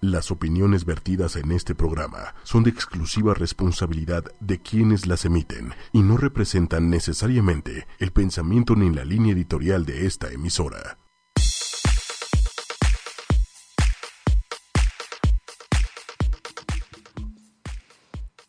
Las opiniones vertidas en este programa son de exclusiva responsabilidad de quienes las emiten y no representan necesariamente el pensamiento ni la línea editorial de esta emisora.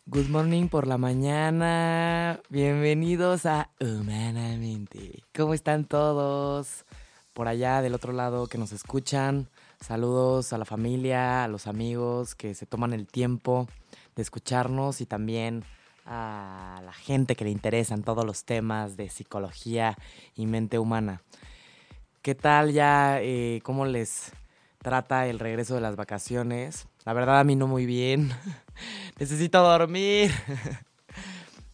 Good morning por la mañana. Bienvenidos a Humanamente. ¿Cómo están todos? Por allá del otro lado que nos escuchan. Saludos a la familia, a los amigos que se toman el tiempo de escucharnos y también a la gente que le interesan todos los temas de psicología y mente humana. ¿Qué tal ya? Eh, ¿Cómo les trata el regreso de las vacaciones? La verdad a mí no muy bien. Necesito dormir.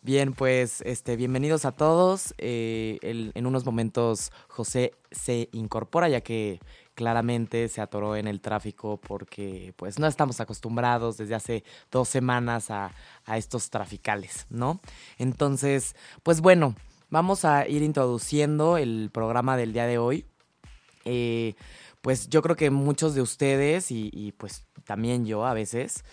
Bien, pues este, bienvenidos a todos. Eh, en unos momentos José se incorpora ya que claramente se atoró en el tráfico porque pues no estamos acostumbrados desde hace dos semanas a, estos traficales, ¿no? Entonces, pues bueno, vamos a ir introduciendo el programa del día de hoy. Eh, pues yo creo que muchos de ustedes y, pues también yo a veces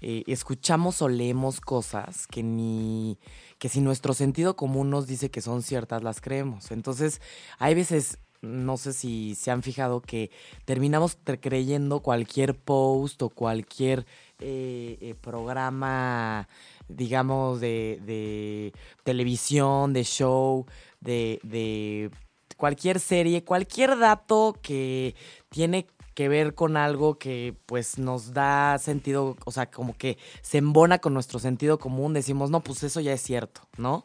eh, escuchamos o leemos cosas que ni que si nuestro sentido común nos dice que son ciertas las creemos. Entonces hay veces no sé si se han fijado que terminamos creyendo cualquier post o cualquier eh, eh, programa, digamos, de, televisión, de show, de, de cualquier serie, cualquier dato que tiene que ver con algo que pues nos da sentido, o sea, como que se embona con nuestro sentido común, decimos, no, pues eso ya es cierto, ¿no?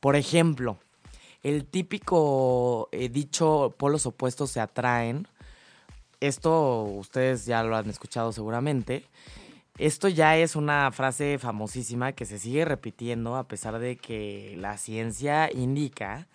Por ejemplo, el típico eh, dicho polos opuestos se atraen. Esto ustedes ya lo han escuchado seguramente. Esto ya es una frase famosísima que se sigue repitiendo a pesar de que la ciencia indica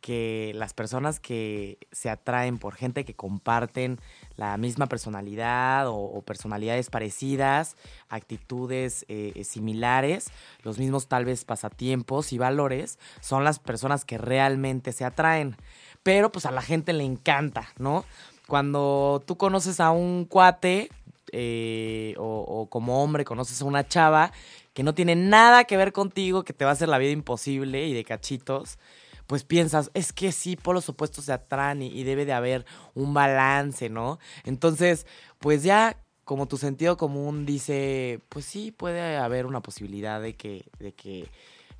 que las personas que se atraen por gente que comparten la misma personalidad o, personalidades parecidas, actitudes eh, similares, los mismos tal vez pasatiempos y valores, son las personas que realmente se atraen. Pero pues a la gente le encanta, ¿no? Cuando tú conoces a un cuate eh, o como hombre conoces a una chava que no tiene nada que ver contigo, que te va a hacer la vida imposible y de cachitos, pues piensas, es que sí, por los opuestos se atraen y, debe de haber un balance, ¿no? Entonces, pues ya como tu sentido común dice, pues sí, puede haber una posibilidad de que, de que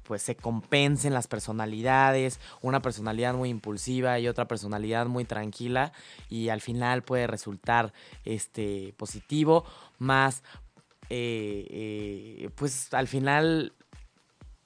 pues se compensen las personalidades, una personalidad muy impulsiva y otra personalidad muy tranquila y al final puede resultar este positivo, más eh, eh, pues al final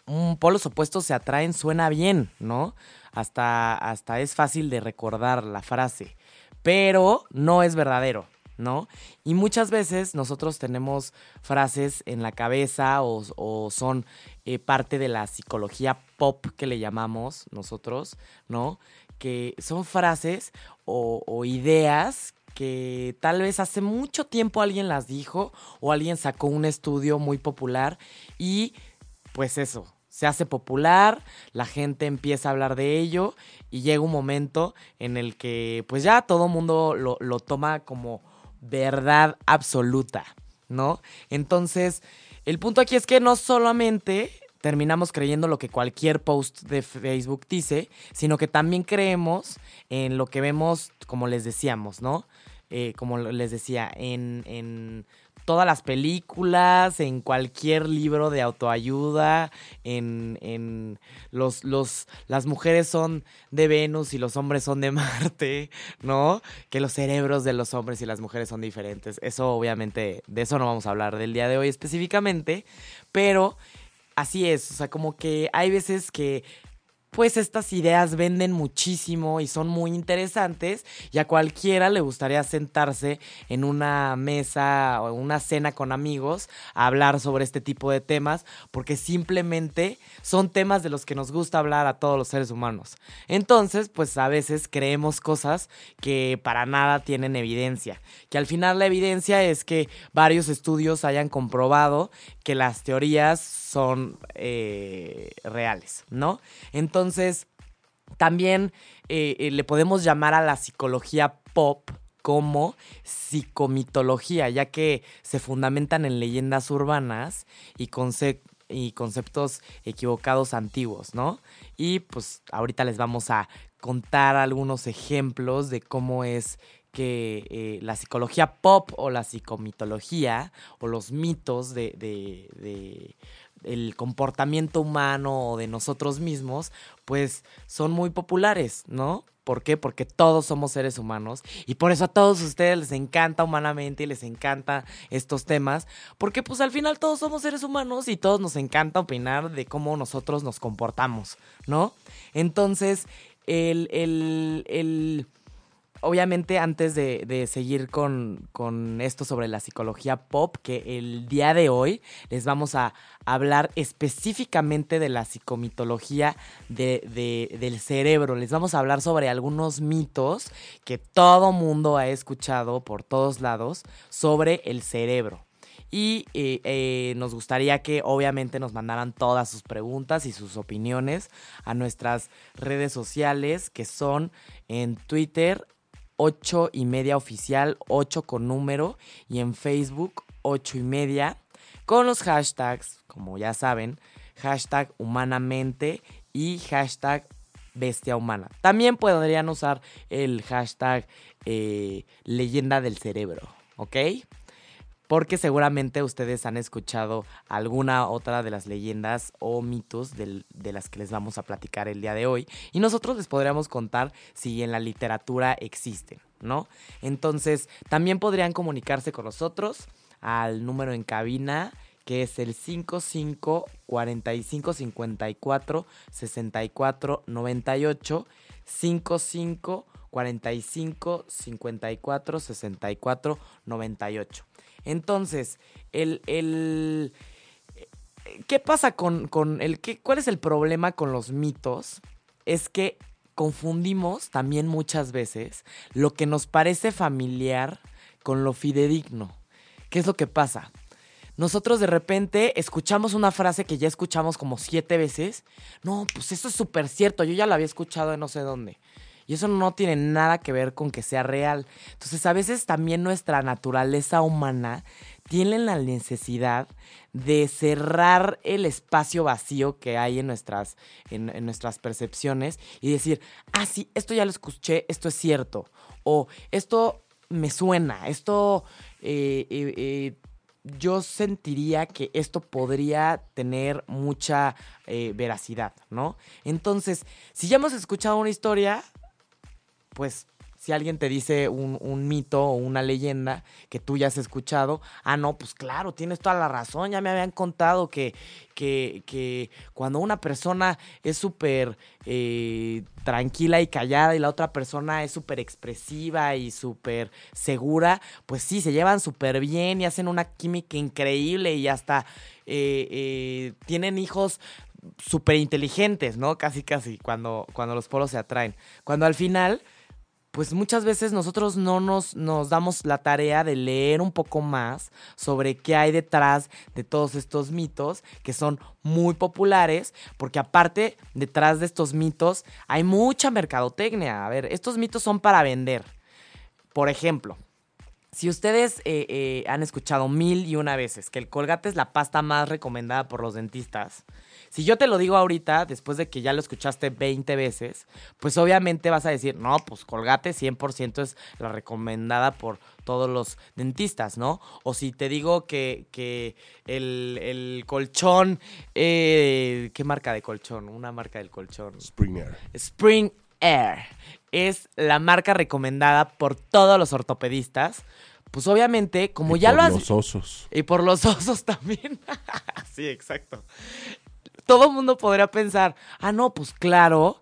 un polos opuestos se atraen suena bien, ¿no? Hasta, hasta es fácil de recordar la frase, pero no es verdadero, ¿no? Y muchas veces nosotros tenemos frases en la cabeza o, son eh, parte de la psicología pop que le llamamos nosotros, ¿no? Que son frases o, o ideas que tal vez hace mucho tiempo alguien las dijo o alguien sacó un estudio muy popular y pues eso, se hace popular, la gente empieza a hablar de ello y llega un momento en el que pues ya todo mundo lo, lo, toma como verdad absoluta, ¿no? Entonces, el punto aquí es que no solamente terminamos creyendo lo que cualquier post de Facebook dice, sino que también creemos en lo que vemos, como les decíamos, ¿no? Eh, como les decía, en todas las películas, en cualquier libro de autoayuda, en, en los, los, las mujeres son de Venus y los hombres son de Marte, ¿no? Que los cerebros de los hombres y las mujeres son diferentes. Eso obviamente, de eso no vamos a hablar del día de hoy específicamente, pero así es, o sea, como que hay veces que pues estas ideas venden muchísimo y son muy interesantes y a cualquiera le gustaría sentarse en una mesa o una cena con amigos a hablar sobre este tipo de temas porque simplemente son temas de los que nos gusta hablar a todos los seres humanos. Entonces, pues a veces creemos cosas que para nada tienen evidencia, que al final la evidencia es que varios estudios hayan comprobado que las teorías son eh, reales, ¿no? Entonces, también eh, eh, le podemos llamar a la psicología pop como psicomitología, ya que se fundamentan en leyendas urbanas y, y conceptos equivocados antiguos, ¿no? Y pues ahorita les vamos a contar algunos ejemplos de cómo es que eh, la psicología pop o la psicomitología o los mitos de, de, el comportamiento humano o de nosotros mismos, pues son muy populares, ¿no? ¿Por qué? Porque todos somos seres humanos y por eso a todos ustedes les encanta humanamente y les encanta estos temas, porque pues al final todos somos seres humanos y todos nos encanta opinar de cómo nosotros nos comportamos, ¿no? Entonces, el, el, el obviamente antes de, seguir con, esto sobre la psicología pop, que el día de hoy les vamos a hablar específicamente de la psicomitología del cerebro. Les vamos a hablar sobre algunos mitos que todo mundo ha escuchado por todos lados sobre el cerebro. Y eh, eh, nos gustaría que obviamente nos mandaran todas sus preguntas y sus opiniones a nuestras redes sociales que son en Twitter 8 y media oficial, 8 con número, y en Facebook 8 y media, con los hashtags, como ya saben, hashtag humanamente y hashtag bestia humana. También podrían usar el hashtag eh, leyenda del cerebro, ¿ok? Porque seguramente ustedes han escuchado alguna otra de las leyendas o mitos de las que les vamos a platicar el día de hoy y nosotros les podríamos contar si en la literatura existen, ¿no? Entonces, también podrían comunicarse con nosotros al número en cabina que es el 55 45 54 64 98 55 45 54 64 98 entonces, el, el ¿qué pasa con, con el qué, cuál es el problema con los mitos? Es que confundimos también muchas veces lo que nos parece familiar con lo fidedigno. ¿Qué es lo que pasa? Nosotros de repente escuchamos una frase que ya escuchamos como siete veces. No, pues eso es súper cierto, yo ya la había escuchado de no sé dónde. Y eso no tiene nada que ver con que sea real. Entonces, a veces también nuestra naturaleza humana tiene la necesidad de cerrar el espacio vacío que hay en nuestras, en, nuestras percepciones y decir, ah, sí, esto ya lo escuché, esto es cierto. O esto me suena, esto... Eh, eh, eh, yo sentiría que esto podría tener mucha veracidad, ¿no? Entonces, si ya hemos escuchado una historia, pues si alguien te dice un, mito o una leyenda que tú ya has escuchado, ah, no, pues claro, tienes toda la razón, ya me habían contado que, que, cuando una persona es súper eh, tranquila y callada y la otra persona es súper expresiva y súper segura, pues sí, se llevan súper bien y hacen una química increíble y hasta eh, eh, tienen hijos súper inteligentes, ¿no? Casi, casi, cuando, cuando los polos se atraen. Cuando al final pues muchas veces nosotros no nos, nos, damos la tarea de leer un poco más sobre qué hay detrás de todos estos mitos que son muy populares, porque aparte, detrás de estos mitos hay mucha mercadotecnia. A ver, estos mitos son para vender. Por ejemplo, si ustedes eh, eh, han escuchado mil y una veces que el colgate es la pasta más recomendada por los dentistas, si yo te lo digo ahorita, después de que ya lo escuchaste 20 veces, pues obviamente vas a decir, no, pues Colgate 100% es la recomendada por todos los dentistas, ¿no? O si te digo que, que el, colchón, eh, ¿qué marca de colchón? Una marca del colchón. Spring Air. Spring Air es la marca recomendada por todos los ortopedistas. Pues obviamente, como ya lo has... Por los osos. Y por los osos también. sí, exacto todo el mundo podría pensar, ah, no, pues claro.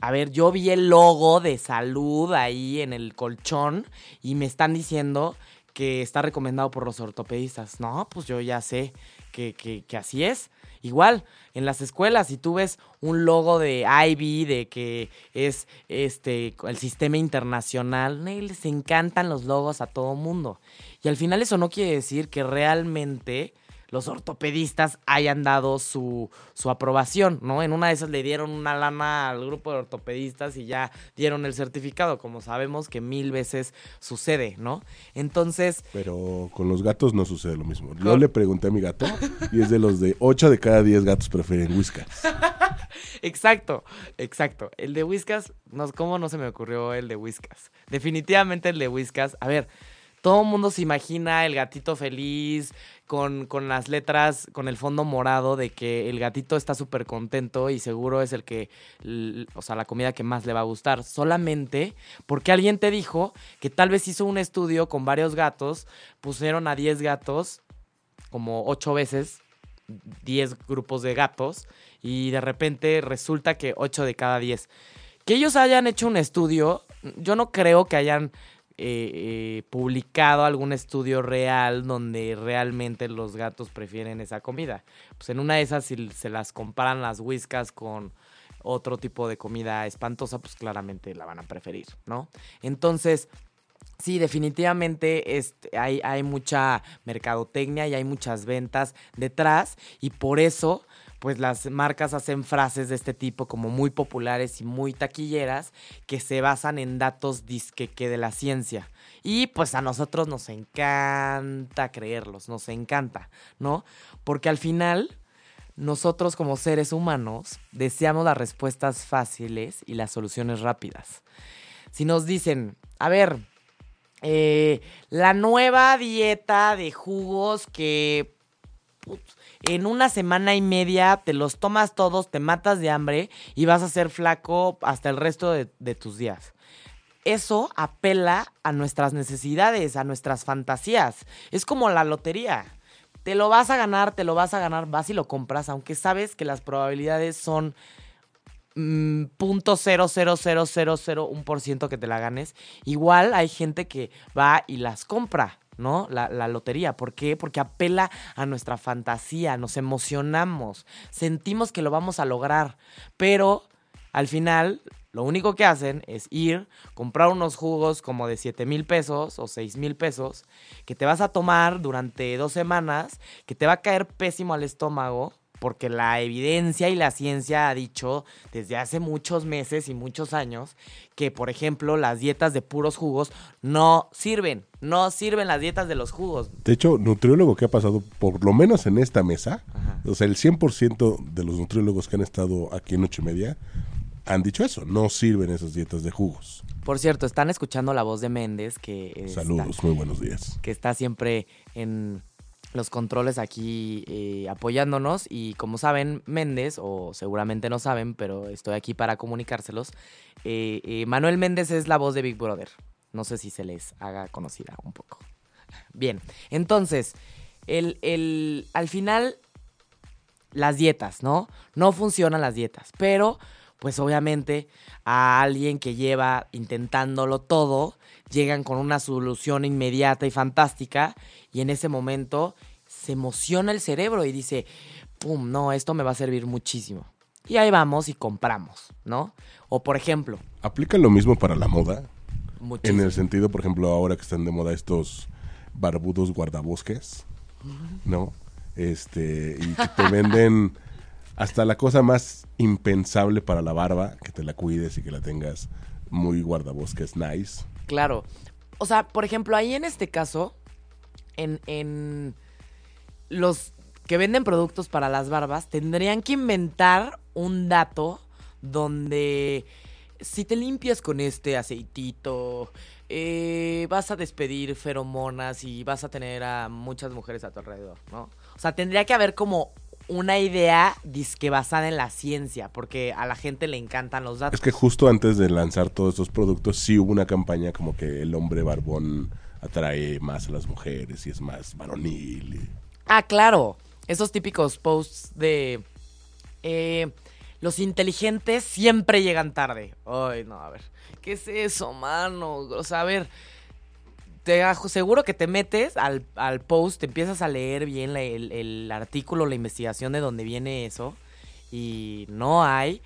A ver, yo vi el logo de salud ahí en el colchón y me están diciendo que está recomendado por los ortopedistas. No, pues yo ya sé que, que, así es. Igual, en las escuelas, si tú ves un logo de Ivy, de que es este el sistema internacional, les encantan los logos a todo mundo. Y al final eso no quiere decir que realmente los ortopedistas hayan dado su, su aprobación, ¿no? En una de esas le dieron una lana al grupo de ortopedistas y ya dieron el certificado, como sabemos que mil veces sucede, ¿no? Entonces... Pero con los gatos no sucede lo mismo. Yo le pregunté a mi gato y es de los de 8 de cada 10 gatos prefieren whiskas. exacto, exacto. El de whiskas, no, ¿cómo no se me ocurrió el de whiskas? Definitivamente el de whiskas. A ver, todo mundo se imagina el gatito feliz, con, con, las letras, con el fondo morado de que el gatito está súper contento y seguro es el que, o sea, la comida que más le va a gustar. Solamente porque alguien te dijo que tal vez hizo un estudio con varios gatos, pusieron a 10 gatos como 8 veces, 10 grupos de gatos, y de repente resulta que 8 de cada 10. Que ellos hayan hecho un estudio, yo no creo que hayan eh, eh, publicado algún estudio real donde realmente los gatos prefieren esa comida. Pues en una de esas, si se las comparan las whiskas con otro tipo de comida espantosa, pues claramente la van a preferir, ¿no? Entonces, Sí, definitivamente este, hay, hay, mucha mercadotecnia y hay muchas ventas detrás y por eso pues las marcas hacen frases de este tipo como muy populares y muy taquilleras que se basan en datos disque que de la ciencia. Y pues a nosotros nos encanta creerlos, nos encanta, ¿no? Porque al final nosotros como seres humanos deseamos las respuestas fáciles y las soluciones rápidas. Si nos dicen, a ver, eh, la nueva dieta de jugos que en una semana y media te los tomas todos, te matas de hambre y vas a ser flaco hasta el resto de, tus días. Eso apela a nuestras necesidades, a nuestras fantasías. Es como la lotería. Te lo vas a ganar, te lo vas a ganar, vas y lo compras, aunque sabes que las probabilidades son mm, ciento que te la ganes. Igual hay gente que va y las compra. ¿No? La, la, lotería. ¿Por qué? Porque apela a nuestra fantasía, nos emocionamos, sentimos que lo vamos a lograr, pero al final lo único que hacen es ir, comprar unos jugos como de 7 mil pesos o 6 mil pesos, que te vas a tomar durante dos semanas, que te va a caer pésimo al estómago, porque la evidencia y la ciencia ha dicho desde hace muchos meses y muchos años que, por ejemplo, las dietas de puros jugos no sirven. No sirven las dietas de los jugos. De hecho, nutriólogo que ha pasado, por lo menos en esta mesa, o sea, el 100% de los nutriólogos que han estado aquí en y Media han dicho eso, no sirven esas dietas de jugos. Por cierto, están escuchando la voz de Méndez, que... Saludos, muy buenos días. Que está siempre en los controles aquí eh, apoyándonos y como saben, Méndez, o seguramente no saben, pero estoy aquí para comunicárselos, eh, eh, Manuel Méndez es la voz de Big Brother. No sé si se les haga conocida un poco. Bien, entonces, el, el, al final, las dietas, ¿no? No funcionan las dietas, pero pues obviamente a alguien que lleva intentándolo todo, llegan con una solución inmediata y fantástica y en ese momento se emociona el cerebro y dice, ¡pum! No, esto me va a servir muchísimo. Y ahí vamos y compramos, ¿no? O por ejemplo... ¿Aplica lo mismo para la moda? En el sentido, por ejemplo, ahora que están de moda estos barbudos guardabosques, ¿no? Este, y que te venden hasta la cosa más impensable para la barba, que te la cuides y que la tengas muy guardabosques nice. Claro. O sea, por ejemplo, ahí en este caso, en, en los que venden productos para las barbas, tendrían que inventar un dato donde si te limpias con este aceitito, eh, vas a despedir feromonas y vas a tener a muchas mujeres a tu alrededor, ¿no? O sea, tendría que haber como una idea disque basada en la ciencia, porque a la gente le encantan los datos. Es que justo antes de lanzar todos estos productos, sí hubo una campaña como que el hombre barbón atrae más a las mujeres y es más varonil. Ah, claro. Esos típicos posts de... Eh, los inteligentes siempre llegan tarde. Ay, no, a ver. ¿Qué es eso, mano? O sea, a ver te seguro que te metes al, post, te empiezas a leer bien el, el, artículo, la investigación de dónde viene eso. Y no hay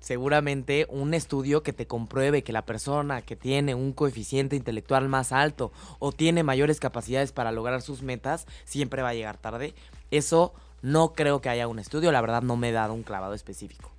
seguramente un estudio que te compruebe que la persona que tiene un coeficiente intelectual más alto o tiene mayores capacidades para lograr sus metas siempre va a llegar tarde. Eso no creo que haya un estudio, la verdad no me he dado un clavado específico.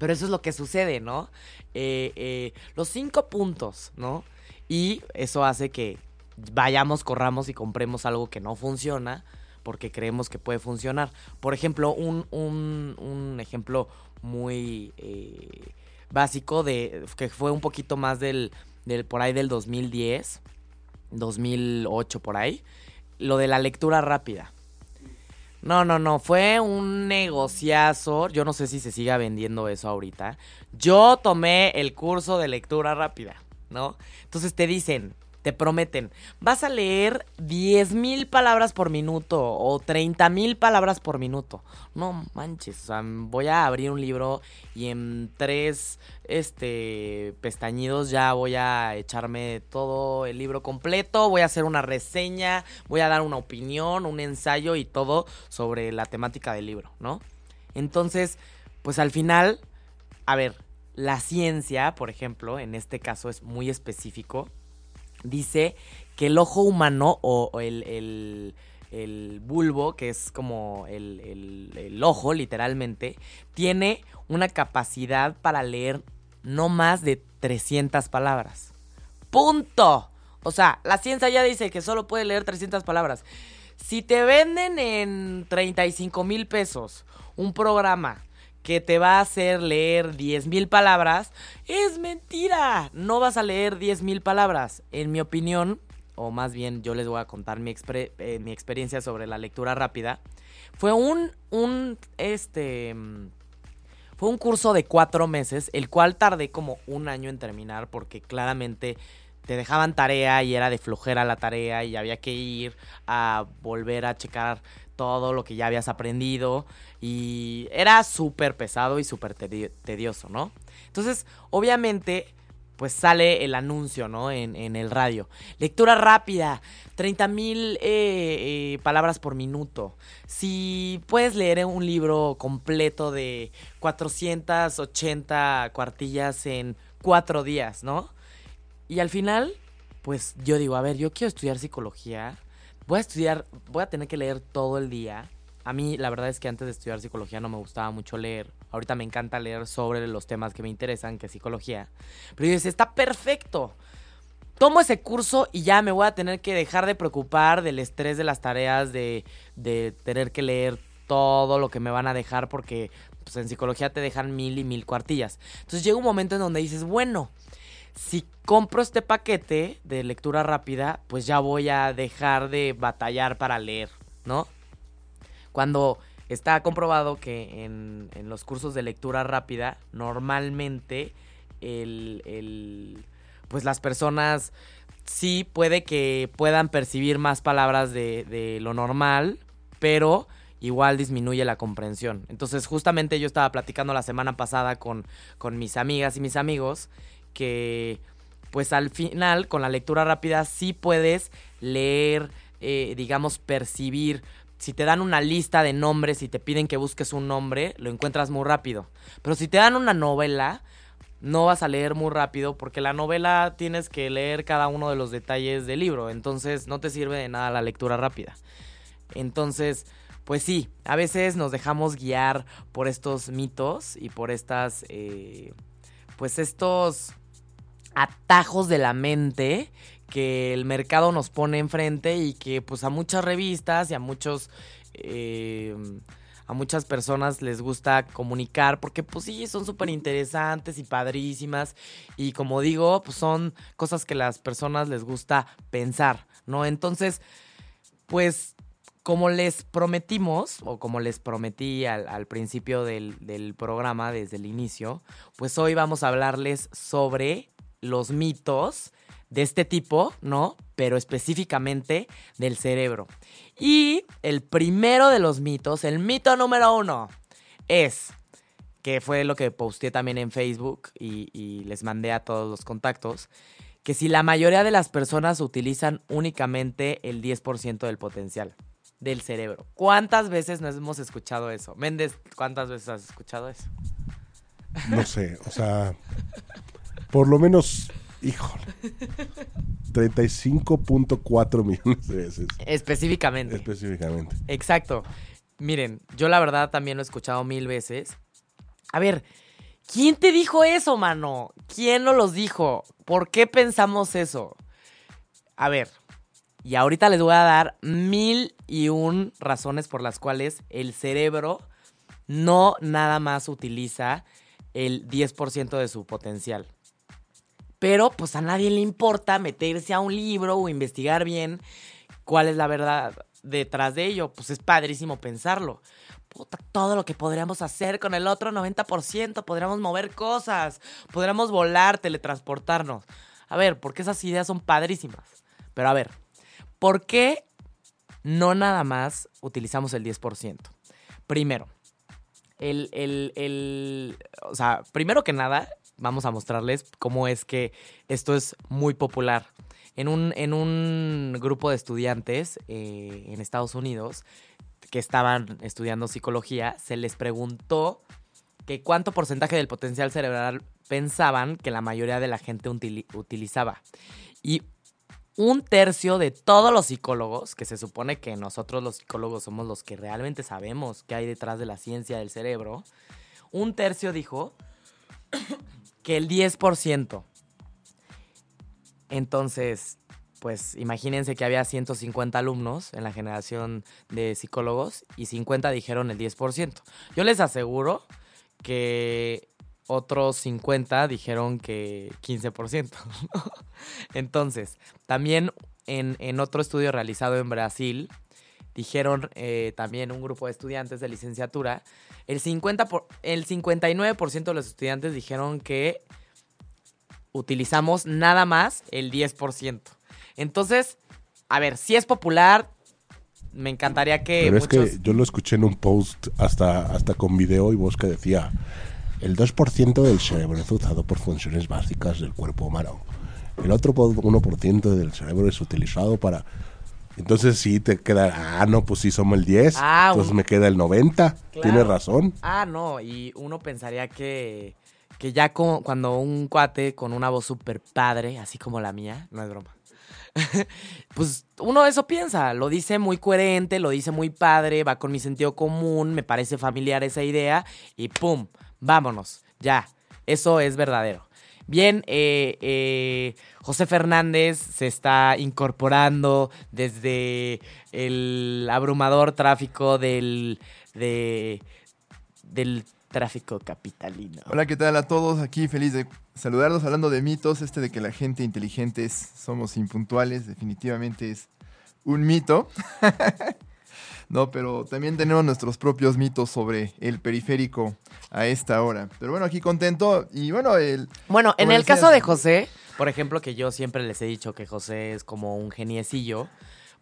Pero eso es lo que sucede, ¿no? Eh, eh, los cinco puntos, ¿no? Y eso hace que vayamos, corramos y compremos algo que no funciona porque creemos que puede funcionar. Por ejemplo, un, un, ejemplo muy eh, básico de que fue un poquito más del, del por ahí del 2010, 2008 por ahí, lo de la lectura rápida. No, no, no, fue un negociazo. Yo no sé si se siga vendiendo eso ahorita. Yo tomé el curso de lectura rápida, ¿no? Entonces te dicen, te prometen, vas a leer 10 mil palabras por minuto o 30 mil palabras por minuto. No manches, o sea, voy a abrir un libro y en tres este, pestañidos ya voy a echarme todo el libro completo, voy a hacer una reseña, voy a dar una opinión, un ensayo y todo sobre la temática del libro, ¿no? Entonces, pues al final, a ver, la ciencia, por ejemplo, en este caso es muy específico dice que el ojo humano o el, bulbo, que es como el, el, ojo literalmente, tiene una capacidad para leer no más de 300 palabras. ¡Punto! O sea, la ciencia ya dice que solo puede leer 300 palabras. Si te venden en 35 mil pesos un programa que te va a hacer leer 10 mil palabras, es mentira. No vas a leer 10 mil palabras. En mi opinión, o más bien yo les voy a contar mi, eh, mi experiencia sobre la lectura rápida, fue un, un, este, fue un curso de cuatro meses, el cual tardé como un año en terminar porque claramente te dejaban tarea y era de flojera la tarea y había que ir a volver a checar todo lo que ya habías aprendido y era súper pesado y súper tedioso, ¿no? Entonces, obviamente, pues sale el anuncio, ¿no? En, el radio. Lectura rápida, 30 mil eh, eh, palabras por minuto. Si puedes leer un libro completo de 480 cuartillas en cuatro días, ¿no? Y al final, pues yo digo, a ver, yo quiero estudiar psicología voy a estudiar, voy a tener que leer todo el día. A mí la verdad es que antes de estudiar psicología no me gustaba mucho leer. Ahorita me encanta leer sobre los temas que me interesan, que es psicología. Pero yo decía, está perfecto. Tomo ese curso y ya me voy a tener que dejar de preocupar del estrés de las tareas, de, de tener que leer todo lo que me van a dejar porque pues, en psicología te dejan mil y mil cuartillas. Entonces llega un momento en donde dices, bueno, si compro este paquete de lectura rápida, pues ya voy a dejar de batallar para leer, ¿no? Cuando está comprobado que en, los cursos de lectura rápida, normalmente el, pues las personas sí puede que puedan percibir más palabras de, de lo normal, pero igual disminuye la comprensión. Entonces, justamente yo estaba platicando la semana pasada con, con mis amigas y mis amigos que pues al final con la lectura rápida sí puedes leer, eh, digamos, percibir. Si te dan una lista de nombres y te piden que busques un nombre, lo encuentras muy rápido. Pero si te dan una novela, no vas a leer muy rápido porque la novela tienes que leer cada uno de los detalles del libro. Entonces no te sirve de nada la lectura rápida. Entonces, pues sí, a veces nos dejamos guiar por estos mitos y por estas, eh, pues estos atajos de la mente que el mercado nos pone enfrente y que pues a muchas revistas y a muchos eh, a muchas personas les gusta comunicar porque pues sí son súper interesantes y padrísimas y como digo pues son cosas que las personas les gusta pensar no entonces pues como les prometimos, o como les prometí al, principio del, programa, desde el inicio, pues hoy vamos a hablarles sobre los mitos de este tipo, ¿no? Pero específicamente del cerebro. Y el primero de los mitos, el mito número uno, es, que fue lo que posteé también en Facebook y, les mandé a todos los contactos, que si la mayoría de las personas utilizan únicamente el 10% del potencial del cerebro. ¿Cuántas veces nos hemos escuchado eso? Méndez, ¿cuántas veces has escuchado eso? No sé, o sea, por lo menos, híjole, 35.4 millones de veces. Específicamente. Específicamente. Exacto. miren, yo la verdad también lo he escuchado mil veces. A ver, ¿quién te dijo eso, mano? ¿Quién nos los dijo? ¿Por qué pensamos eso? A ver, y ahorita les voy a dar mil y un razones por las cuales el cerebro no nada más utiliza el 10% de su potencial. Pero pues a nadie le importa meterse a un libro o investigar bien cuál es la verdad detrás de ello. Pues es padrísimo pensarlo. Puta, todo lo que podríamos hacer con el otro 90%, podríamos mover cosas, podríamos volar, teletransportarnos. A ver, porque esas ideas son padrísimas. Pero a ver, ¿por qué no nada más utilizamos el 10%? Primero, el, el, el, o sea, primero que nada, vamos a mostrarles cómo es que esto es muy popular. En un, en un grupo de estudiantes eh, en Estados Unidos que estaban estudiando psicología, se les preguntó que cuánto porcentaje del potencial cerebral pensaban que la mayoría de la gente utilizaba. Y un tercio de todos los psicólogos, que se supone que nosotros los psicólogos somos los que realmente sabemos qué hay detrás de la ciencia del cerebro, un tercio dijo que el 10%. Entonces, pues imagínense que había 150 alumnos en la generación de psicólogos y 50 dijeron el 10%. Yo les aseguro que otros 50 dijeron que 15%. Entonces, también en, otro estudio realizado en Brasil, dijeron eh, también un grupo de estudiantes de licenciatura, el, 50 por, el 59% de los estudiantes dijeron que utilizamos nada más el 10%. Entonces, a ver, si es popular, me encantaría que... Pero es que yo lo escuché en un post hasta, hasta con video y voz que decía el 2% del cerebro es usado por funciones básicas del cuerpo humano. El otro 1% del cerebro es utilizado para... Entonces sí te queda, ah, no, pues sí somos el 10, ah, entonces me queda el 90, tienes razón. Ah, no, y uno pensaría que, que ya cuando un cuate con una voz súper padre, así como la mía, no es broma, pues uno eso piensa, lo dice muy coherente, lo dice muy padre, va con mi sentido común, me parece familiar esa idea y ¡pum! Vámonos, ya, eso es verdadero. Bien, eh, eh, José Fernández se está incorporando desde el abrumador tráfico del, del tráfico capitalino. Hola, ¿qué tal a todos? Aquí feliz de saludarlos hablando de mitos. Este de que la gente inteligente somos impuntuales, definitivamente es un mito. no, pero también tenemos nuestros propios mitos sobre el periférico a esta hora. Pero bueno, aquí contento y bueno, el... Bueno, en el caso de José, por ejemplo, que yo siempre les he dicho que José es como un geniecillo,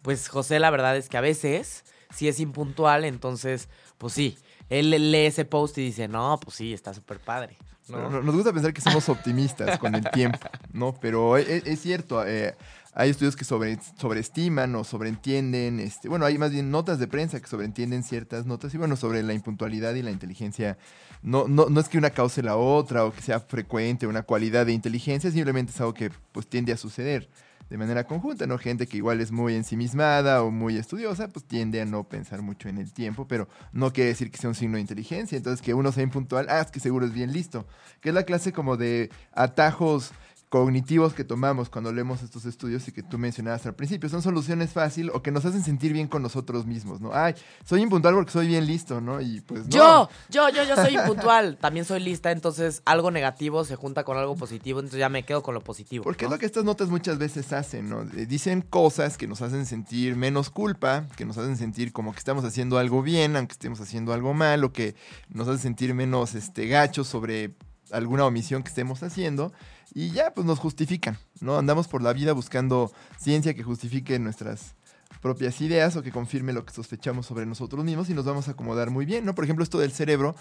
pues José la verdad es que a veces si es impuntual, entonces, pues sí, él lee ese post y dice, no, pues sí, está súper padre. Nos gusta pensar que somos optimistas con el tiempo, ¿no? Pero es, es cierto, eh, hay estudios que sobre, sobreestiman o sobreentienden, este, bueno, hay más bien notas de prensa que sobreentienden ciertas notas y bueno, sobre la impuntualidad y la inteligencia, no, no, no es que una cause la otra o que sea frecuente una cualidad de inteligencia, simplemente es algo que pues tiende a suceder de manera conjunta, ¿no? Gente que igual es muy ensimismada o muy estudiosa, pues tiende a no pensar mucho en el tiempo, pero no quiere decir que sea un signo de inteligencia. Entonces, que uno sea impuntual, ah, es que seguro es bien listo. Que es la clase como de atajos cognitivos que tomamos cuando leemos estos estudios y que tú mencionabas al principio. Son soluciones fáciles o que nos hacen sentir bien con nosotros mismos, ¿no? Ay, soy impuntual porque soy bien listo, ¿no? Y pues Yo, yo, yo, yo soy impuntual. También soy lista, entonces algo negativo se junta con algo positivo, entonces ya me quedo con lo positivo. Porque es lo que estas notas muchas veces hacen, ¿no? Eh, dicen cosas que nos hacen sentir menos culpa, que nos hacen sentir como que estamos haciendo algo bien, aunque estemos haciendo algo mal, o que nos hacen sentir menos este, gachos sobre alguna omisión que estemos haciendo y ya pues nos justifican, ¿no? Andamos por la vida buscando ciencia que justifique nuestras propias ideas o que confirme lo que sospechamos sobre nosotros mismos y nos vamos a acomodar muy bien, ¿no? Por ejemplo, esto del cerebro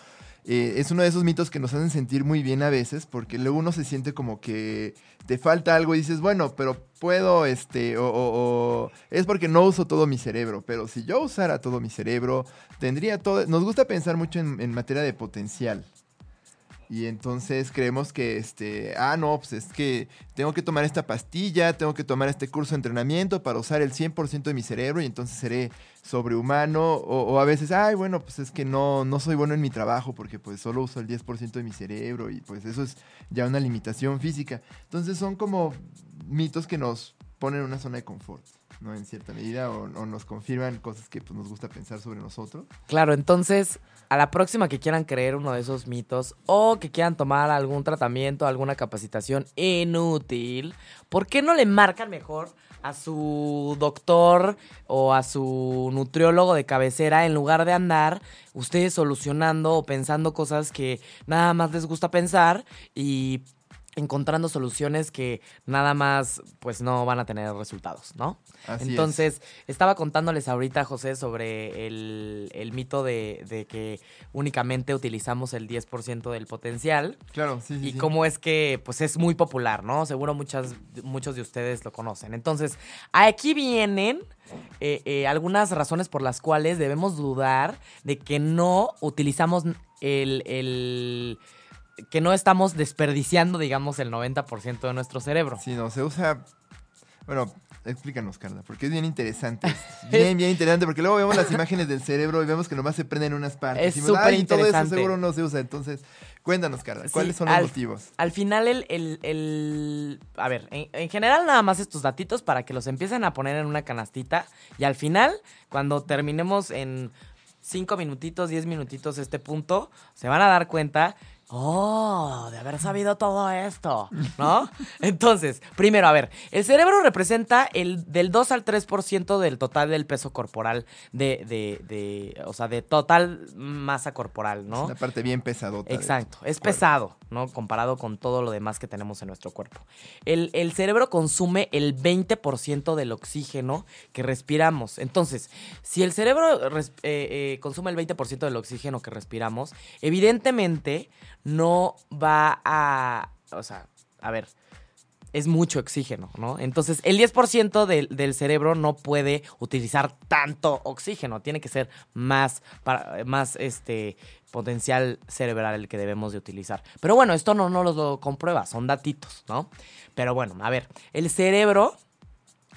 eh, es uno de esos mitos que nos hacen sentir muy bien a veces porque luego uno se siente como que te falta algo y dices, bueno, pero puedo, este, o, es porque no uso todo mi cerebro, pero si yo usara todo mi cerebro, tendría todo, nos gusta pensar mucho en materia de potencial, Y entonces creemos que, este, ah, no, pues es que tengo que tomar esta pastilla, tengo que tomar este curso de entrenamiento para usar el 100% de mi cerebro y entonces seré sobrehumano. O, a veces, ay, bueno, pues es que no, no soy bueno en mi trabajo porque pues solo uso el 10% de mi cerebro y pues eso es ya una limitación física. Entonces son como mitos que nos ponen en una zona de confort. ¿No? En cierta medida, o, nos confirman cosas que pues, nos gusta pensar sobre nosotros. Claro, entonces, a la próxima que quieran creer uno de esos mitos o que quieran tomar algún tratamiento, alguna capacitación inútil, ¿por qué no le marcan mejor a su doctor o a su nutriólogo de cabecera en lugar de andar ustedes solucionando o pensando cosas que nada más les gusta pensar y encontrando soluciones que nada más pues no van a tener resultados, ¿no? Así Entonces, estaba contándoles ahorita, José, sobre el, el mito de, de, que únicamente utilizamos el 10% del potencial. Claro, sí. Y sí. cómo es que pues es muy popular, ¿no? Seguro muchas, muchos de ustedes lo conocen. Entonces, aquí vienen eh, eh, algunas razones por las cuales debemos dudar de que no utilizamos el, el que no estamos desperdiciando, digamos, el 90% de nuestro cerebro. Sí, no, se usa. Bueno, explícanos, Carla, porque es bien interesante. Es bien, bien interesante, porque luego vemos las imágenes del cerebro y vemos que nomás se prenden unas partes. Es y súper y todo eso interesante. seguro no se usa. Entonces, cuéntanos, Carla, ¿cuáles Sí, son los al- motivos? Al final, el. el- el- a ver, en, en general, nada más estos datitos para que los empiecen a poner en una canastita. Y al final, cuando terminemos en 5 minutitos, 10 minutitos este punto, se van a dar cuenta. Oh, de haber sabido todo esto, ¿no? Entonces, primero, a ver, el cerebro representa el del 2 al 3% del total del peso corporal, de, de, de, o sea, de total masa corporal, ¿no? Es una parte bien pesadota. Exacto, es cuerpo. pesado, ¿no? Comparado con todo lo demás que tenemos en nuestro cuerpo. El, el cerebro consume el 20% del oxígeno que respiramos. Entonces, si el cerebro res- eh, eh, consume el 20% del oxígeno que respiramos, evidentemente no va a... O sea, a ver, es mucho oxígeno, ¿no? Entonces, el 10% del, del cerebro no puede utilizar tanto oxígeno. Tiene que ser más, más este, potencial cerebral el que debemos de utilizar. Pero bueno, esto no nos lo comprueba, son datitos, ¿no? Pero bueno, a ver, el cerebro,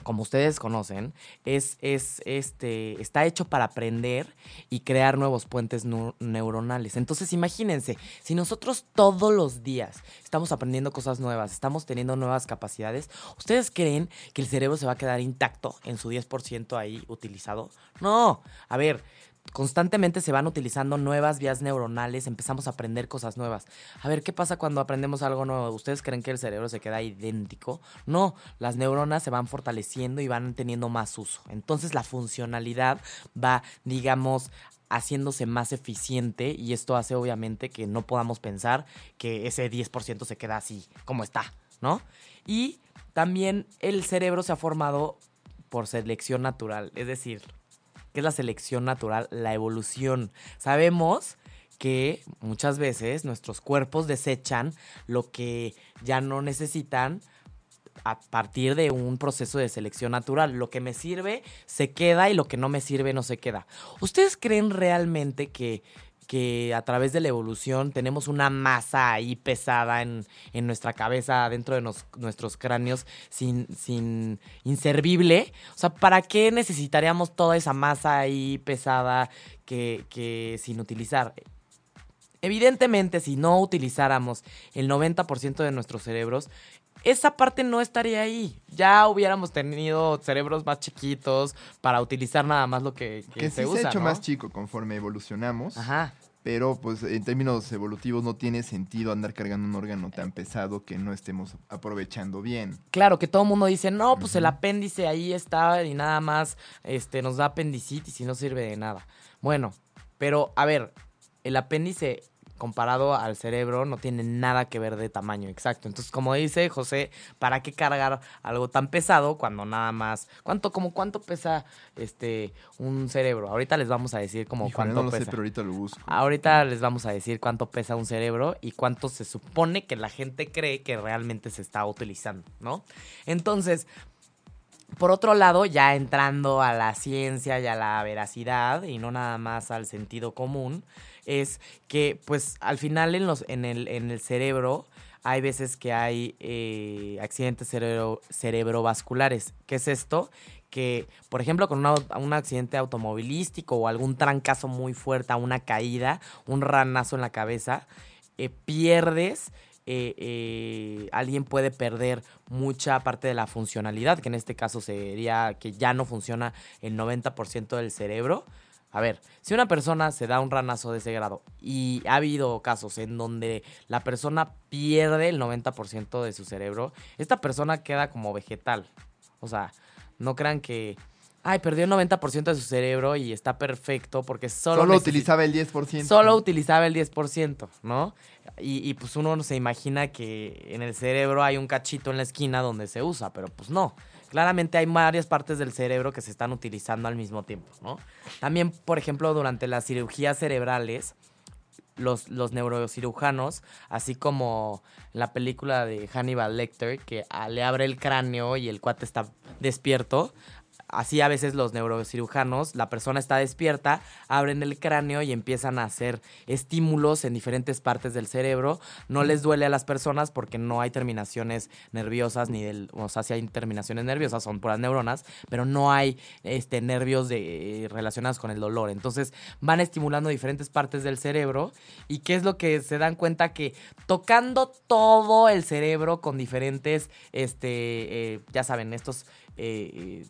como ustedes conocen, es, es, este, está hecho para aprender y crear nuevos puentes neuronales. Entonces, imagínense, si nosotros todos los días estamos aprendiendo cosas nuevas, estamos teniendo nuevas capacidades, ¿ustedes creen que el cerebro se va a quedar intacto en su 10% ahí utilizado? No, a ver, constantemente se van utilizando nuevas vías neuronales, empezamos a aprender cosas nuevas. A ver, ¿qué pasa cuando aprendemos algo nuevo? ¿Ustedes creen que el cerebro se queda idéntico? No, las neuronas se van fortaleciendo y van teniendo más uso. Entonces la funcionalidad va, digamos, haciéndose más eficiente y esto hace obviamente que no podamos pensar que ese 10% se queda así como está, ¿no? Y también el cerebro se ha formado por selección natural, es decir, ¿qué es la selección natural? La evolución. Sabemos que muchas veces nuestros cuerpos desechan lo que ya no necesitan a partir de un proceso de selección natural. Lo que me sirve se queda y lo que no me sirve no se queda. ¿Ustedes creen realmente que, que a través de la evolución tenemos una masa ahí pesada en, en nuestra cabeza, dentro de nos- nuestros cráneos, sin, sin inservible? O sea, ¿para qué necesitaríamos toda esa masa ahí pesada que, que sin utilizar? Evidentemente, si no utilizáramos el 90% de nuestros cerebros, esa parte no estaría ahí. Ya hubiéramos tenido cerebros más chiquitos para utilizar nada más lo que, que Que se sí usa, se ha hecho ¿no? más chico conforme evolucionamos. Ajá. Pero pues en términos evolutivos no tiene sentido andar cargando un órgano tan pesado que no estemos aprovechando bien. Claro, que todo el mundo dice, no, pues el apéndice ahí está y nada más este, nos da apendicitis y no sirve de nada. Bueno, pero a ver, el apéndice comparado al cerebro no tiene nada que ver de tamaño, exacto. Entonces, como dice José, ¿para qué cargar algo tan pesado cuando nada más... ¿Cuánto, como cuánto pesa este un cerebro? Ahorita les vamos a decir como Híjole, cuánto no lo sé, pesa. pero ahorita lo busco. Ahorita les vamos a decir cuánto pesa un cerebro y cuánto se supone que la gente cree que realmente se está utilizando, ¿no? Entonces, por otro lado, ya entrando a la ciencia y a la veracidad, y no nada más al sentido común, es que pues al final en, los, en, el, en el cerebro hay veces que hay eh, accidentes cerebro, cerebrovasculares. ¿Qué es esto? Que, por ejemplo, con un accidente automovilístico o algún trancazo muy fuerte, una caída, un ranazo en la cabeza, eh, pierdes, eh, alguien puede perder mucha parte de la funcionalidad, que en este caso sería que ya no funciona el 90% del cerebro. A ver, si una persona se da un ranazo de ese grado y ha habido casos en donde la persona pierde el 90% de su cerebro, esta persona queda como vegetal. O sea, no crean que, ay, perdió el 90% de su cerebro y está perfecto porque solo, utilizaba el 10%. Solo utilizaba el 10%, ¿no? Y, y, pues uno se imagina que en el cerebro hay un cachito en la esquina donde se usa, pero pues no. Claramente hay varias partes del cerebro que se están utilizando al mismo tiempo, ¿no? También, por ejemplo, durante las cirugías cerebrales, los, los neurocirujanos, así como la película de Hannibal Lecter, que ah, le abre el cráneo y el cuate está despierto, así a veces los neurocirujanos, la persona está despierta, abren el cráneo y empiezan a hacer estímulos en diferentes partes del cerebro. No les duele a las personas porque no hay terminaciones nerviosas ni del, o sea, sí hay terminaciones nerviosas, son puras neuronas, pero no hay este nervios de, relacionados con el dolor. Entonces van estimulando diferentes partes del cerebro y qué es lo que se dan cuenta que tocando todo el cerebro con diferentes, este, eh, ya saben, estos eh, eh,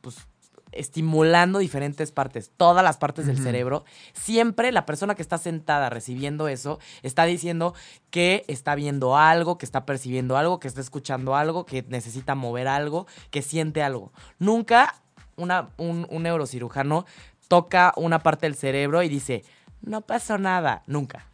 pues estimulando diferentes partes, todas las partes del cerebro, siempre la persona que está sentada recibiendo eso está diciendo que está viendo algo, que está percibiendo algo, que está escuchando algo, que necesita mover algo, que siente algo. Nunca una, un, un neurocirujano toca una parte del cerebro y dice, no pasó nada, nunca.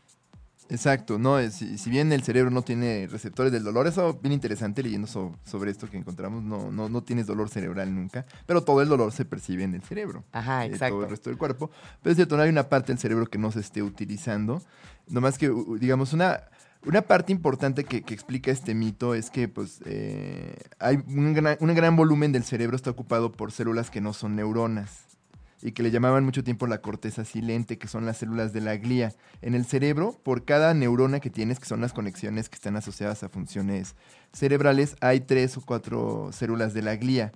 Exacto, no, es- si, si bien el cerebro no tiene receptores del dolor, eso bien interesante leyendo so- sobre esto que encontramos, no, no, no tienes dolor cerebral nunca, pero todo el dolor se percibe en el cerebro. Ajá, de todo exacto. el resto del cuerpo. Pero es cierto, no hay una parte del cerebro que no se esté utilizando. Nomás que, digamos, una, una parte importante que, que explica este mito es que pues, eh, hay un gran, un gran volumen del cerebro está ocupado por células que no son neuronas y que le llamaban mucho tiempo la corteza silente, que son las células de la glía. En el cerebro, por cada neurona que tienes, que son las conexiones que están asociadas a funciones cerebrales, hay tres o cuatro células de la glía.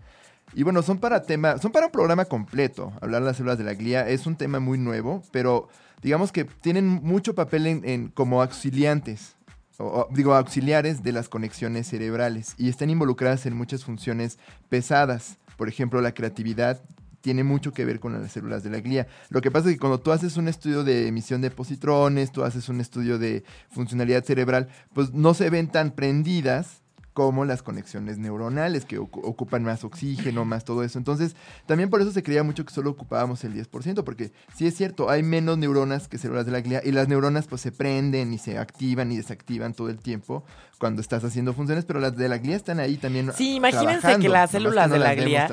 Y bueno, son para tema, son para un programa completo. Hablar de las células de la glía es un tema muy nuevo, pero digamos que tienen mucho papel en, como auxiliantes, o, digo, auxiliares de las conexiones cerebrales y están involucradas en muchas funciones pesadas. Por ejemplo, la creatividad tiene mucho que ver con las células de la glía. Lo que pasa es que cuando tú haces un estudio de emisión de positrones, tú haces un estudio de funcionalidad cerebral, pues no se ven tan prendidas como las conexiones neuronales que ocu- ocupan más oxígeno, más todo eso. Entonces, también por eso se creía mucho que solo ocupábamos el 10%, porque sí es cierto, hay menos neuronas que células de la glía y las neuronas pues se prenden y se activan y desactivan todo el tiempo cuando estás haciendo funciones, pero las de la glía están ahí también Sí, imagínense que las células no de la glía-.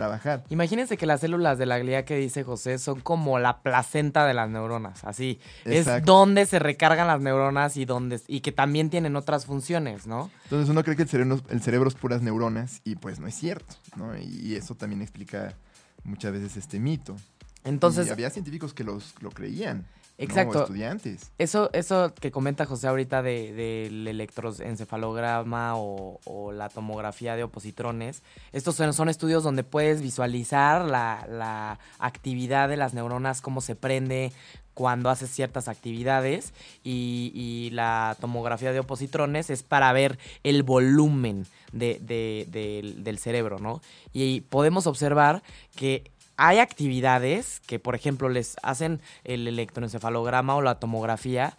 Imagínense que las células de la glía que dice José son como la placenta de las neuronas, así. Es donde se recargan las neuronas y donde y que también tienen otras funciones, ¿no? Entonces uno cree que el cerebro, el cerebro es puras neuronas y pues no es cierto, ¿no? Y, eso también explica muchas veces este mito. Entonces, Y había científicos que los, lo creían. ¿no? Exacto. estudiantes. eso eso que comenta José ahorita de- del electroencefalograma o, o la tomografía de opositrones, estos son, son estudios donde puedes visualizar la, la actividad de las neuronas, cómo se prende cuando haces ciertas actividades y, la tomografía de opositrones es para ver el volumen de- de- del- del cerebro, ¿no? Y podemos observar que hay actividades que, por ejemplo, les hacen el electroencefalograma o la tomografía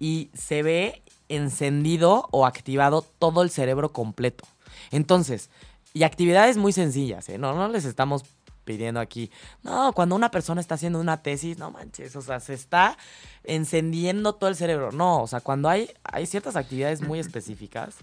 y se ve encendido o activado todo el cerebro completo. Entonces, y actividades muy sencillas, ¿eh? No, no les estamos pidiendo aquí. No, cuando una persona está haciendo una tesis, no manches, o sea, se está encendiendo todo el cerebro. No, o sea, cuando hay, hay ciertas actividades muy específicas,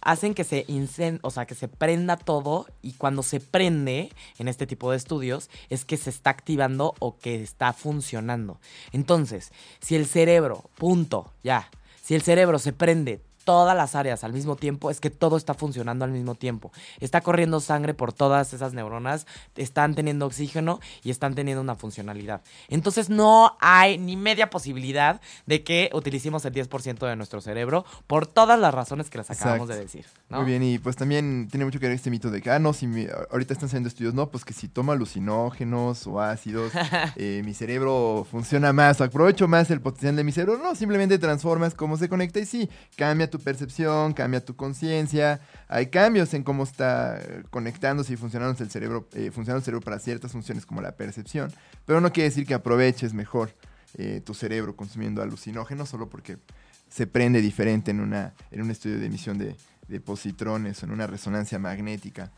hacen que se incen o sea, que se prenda todo y cuando se prende en este tipo de estudios es que se está activando o que está funcionando. Entonces, si el cerebro, punto, ya, si el cerebro se prende todas las áreas al mismo tiempo, es que todo está funcionando al mismo tiempo. Está corriendo sangre por todas esas neuronas, están teniendo oxígeno y están teniendo una funcionalidad. Entonces no hay ni media posibilidad de que utilicemos el 10% de nuestro cerebro por todas las razones que les acabamos Exacto. de decir. ¿no? Muy bien, y pues también tiene mucho que ver este mito de que, ah, no, si mi- ahorita están haciendo estudios, no, pues que si tomo alucinógenos o ácidos, eh, mi cerebro funciona más, aprovecho más el potencial de mi cerebro. No, simplemente transformas cómo se conecta y sí, cambia tu percepción, cambia tu conciencia. Hay cambios en cómo está eh, conectándose y funcionando el cerebro, eh, el cerebro para ciertas funciones como la percepción, pero no quiere decir que aproveches mejor eh, tu cerebro consumiendo alucinógenos solo porque se prende diferente en, una, en un estudio de emisión de, de positrones o en una resonancia magnética.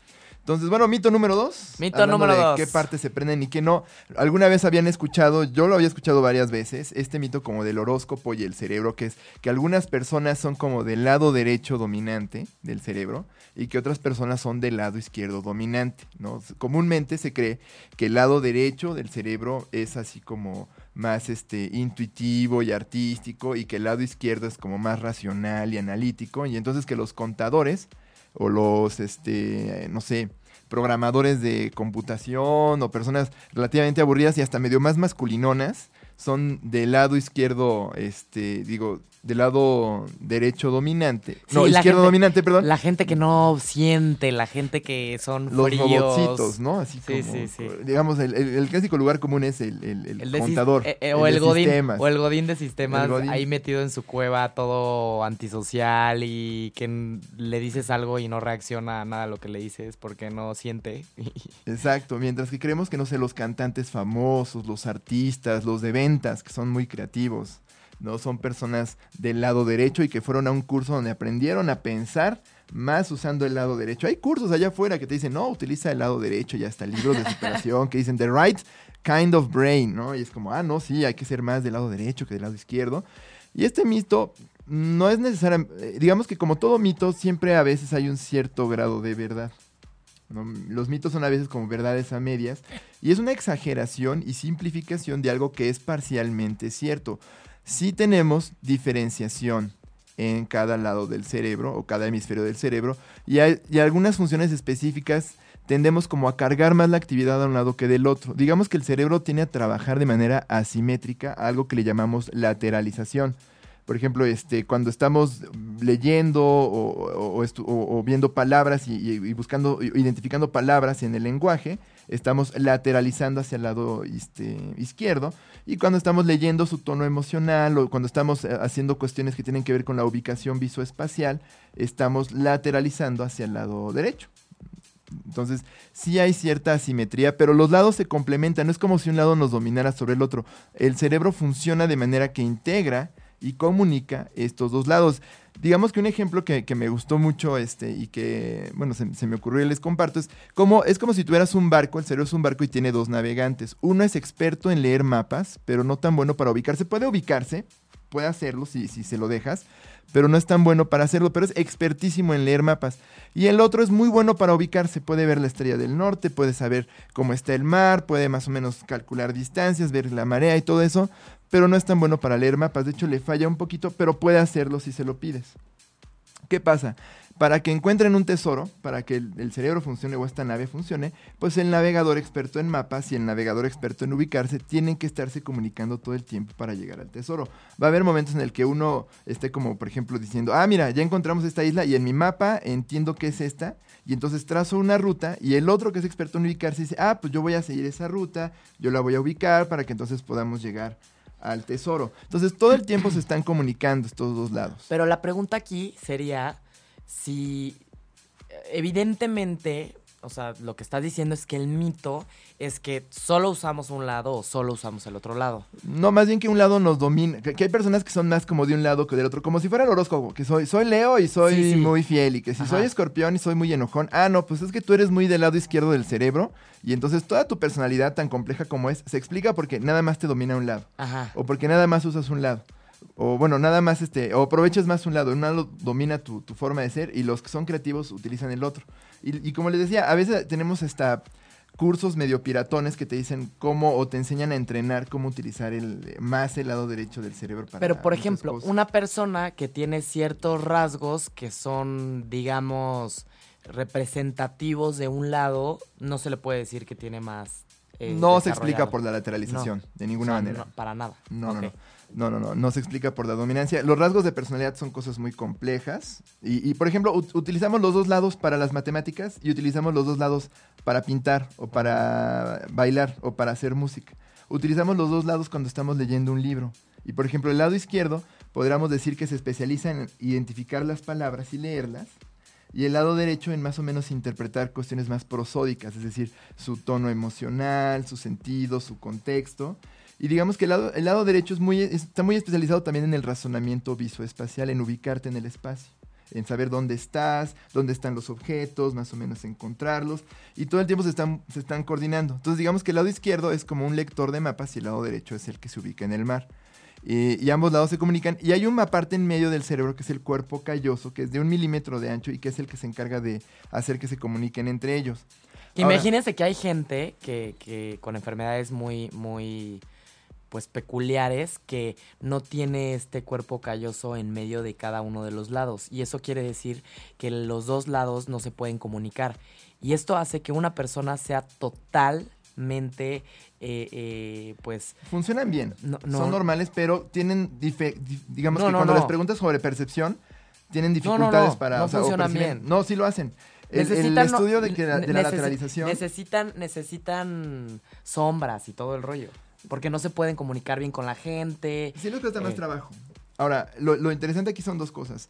Entonces, bueno, mito número dos. Mito hablando número de dos. qué partes se prenden y qué no. Alguna vez habían escuchado, yo lo había escuchado varias veces, este mito como del horóscopo y el cerebro, que es que algunas personas son como del lado derecho dominante del cerebro y que otras personas son del lado izquierdo dominante, ¿no? Comúnmente se cree que el lado derecho del cerebro es así como más este intuitivo y artístico y que el lado izquierdo es como más racional y analítico y entonces que los contadores o los este no sé programadores de computación o personas relativamente aburridas y hasta medio más masculinonas son del lado izquierdo este digo del lado derecho dominante no Sí, la izquierdo gente- dominante perdón La gente que no siente, la gente que son los fríos. robotcitos, ¿no? Así Sí, como, sí, sí. digamos, el, el- el clásico lugar común es el, el- contador. eh, eh, o el, godín sistemas. o el godín de sistemas godín. ahí metido en su cueva todo antisocial y que le dices algo y no reacciona a nada a lo que le dices porque no siente Exacto, mientras que creemos que, no sé, los cantantes famosos, los artistas, los de ventas, que son muy creativos, ¿no? Son personas del lado derecho y que fueron a un curso donde aprendieron a pensar más usando el lado derecho. Hay cursos allá afuera que te dicen, no, utiliza el lado derecho y hasta libros de superación que dicen, the right kind of brain, ¿no? Y es como, ah, no, sí, hay que ser más del lado derecho que del lado izquierdo. Y este mito no es necesario, eh, digamos que como todo mito, siempre a veces hay un cierto grado de verdad. ¿no? Los mitos son a veces como verdades a medias y es una exageración y simplificación de algo que es parcialmente cierto. Sí tenemos diferenciación en cada lado del cerebro o cada hemisferio del cerebro y, hay- algunas funciones específicas tendemos como a cargar más la actividad a un lado que del otro. Digamos que el cerebro tiene a trabajar de manera asimétrica algo que le llamamos lateralización. Por ejemplo, este, cuando estamos leyendo o, viendo palabras y buscando, identificando palabras en el lenguaje, estamos lateralizando hacia el lado este, izquierdo. Y cuando estamos leyendo su tono emocional o cuando estamos eh, haciendo cuestiones que tienen que ver con la ubicación visoespacial, estamos lateralizando hacia el lado derecho. Entonces, sí hay cierta asimetría, pero los lados se complementan. No es como si un lado nos dominara sobre el otro. El cerebro funciona de manera que integra y comunica estos dos lados. Digamos que un ejemplo que, que me gustó mucho este, y que, bueno, se, me ocurrió y les comparto es como, es como si tuvieras un barco, el cerebro es un barco y tiene dos navegantes. Uno es experto en leer mapas, pero no tan bueno para ubicarse. Puede ubicarse, puede hacerlo si, si se lo dejas, pero no es tan bueno para hacerlo, pero es expertísimo en leer mapas. Y el otro es muy bueno para ubicarse, puede ver la estrella del norte, puede saber cómo está el mar, puede más o menos calcular distancias, ver la marea y todo eso, pero no es tan bueno para leer mapas, de hecho le falla un poquito, pero puede hacerlo si se lo pides. ¿Qué pasa? Para que encuentren un tesoro, para que el, cerebro funcione o esta nave funcione, pues el navegador experto en mapas y el navegador experto en ubicarse tienen que estarse comunicando todo el tiempo para llegar al tesoro. Va a haber momentos en el que uno esté como, por ejemplo, diciendo, ah, mira, ya encontramos esta isla y en mi mapa entiendo que es esta, y entonces trazo una ruta y el otro que es experto en ubicarse dice, ah, pues yo voy a seguir esa ruta, yo la voy a ubicar para que entonces podamos llegar al tesoro. Entonces todo el tiempo se están comunicando estos dos lados. Pero la pregunta aquí sería si eh, evidentemente, o sea, lo que estás diciendo es que el mito es que solo usamos un lado o solo usamos el otro lado. No, más bien que un lado nos domina. Que, que hay personas que son más como de un lado que del otro. Como si fuera el horóscopo, que soy, soy Leo y soy Sí, sí. muy fiel. Y que si Ajá. soy escorpión y soy muy enojón. Ah, no, pues es que tú eres muy del lado izquierdo del cerebro. Y entonces toda tu personalidad, tan compleja como es, se explica porque nada más te domina un lado. Ajá. O porque nada más usas un lado. O bueno, nada más este, o aprovechas más un lado. Un lado domina tu, tu forma de ser y los que son creativos utilizan el otro. Y, y como les decía, a veces tenemos esta cursos medio piratones que te dicen cómo o te enseñan a entrenar cómo utilizar el más el lado derecho del cerebro para Pero, por ejemplo, cosas. una persona que tiene ciertos rasgos que son, digamos, representativos de un lado, no se le puede decir que tiene más. eh, no se explica por la lateralización, No. de ninguna O sea, manera. no, para nada. No, no, no. No, no, no, no se explica por la dominancia. Los rasgos de personalidad son cosas muy complejas. Y, y, por ejemplo, ut- utilizamos los dos lados para las matemáticas y utilizamos los dos lados para pintar o para bailar o para hacer música. Utilizamos los dos lados cuando estamos leyendo un libro. Y, por ejemplo, el lado izquierdo podríamos decir que se especializa en identificar las palabras y leerlas. Y el lado derecho en más o menos interpretar cuestiones más prosódicas, es decir, su tono emocional, su sentido, su contexto. Y digamos que el lado, el lado derecho es muy, está muy especializado también en el razonamiento visoespacial, en ubicarte en el espacio, en saber dónde estás, dónde están los objetos, más o menos encontrarlos. Y todo el tiempo se están, se están coordinando. Entonces digamos que el lado izquierdo es como un lector de mapas y el lado derecho es el que se ubica en el mar. Y ambos lados se comunican. Y hay una parte en medio del cerebro que es el cuerpo calloso, que es de un milímetro de ancho y que es el que se encarga de hacer que se comuniquen entre ellos. Imagínense que hay gente que, que con enfermedades muy, muy, pues peculiares que no tiene este cuerpo calloso en medio de cada uno de los lados. Y eso quiere decir que los dos lados no se pueden comunicar. Y esto hace que una persona sea totalmente, eh, eh, pues, Funcionan bien. No, no. Son normales, pero tienen, digamos No, que cuando les preguntas sobre percepción, tienen dificultades para... no o sea, funcionan bien. No, sí lo hacen. El, el estudio de, que la- de la necesi- lateralización... Necesitan, necesitan sombras y todo el rollo. Porque no se pueden comunicar bien con la gente. Sí les cuesta más Eh. trabajo. Ahora, lo, lo interesante aquí son dos cosas.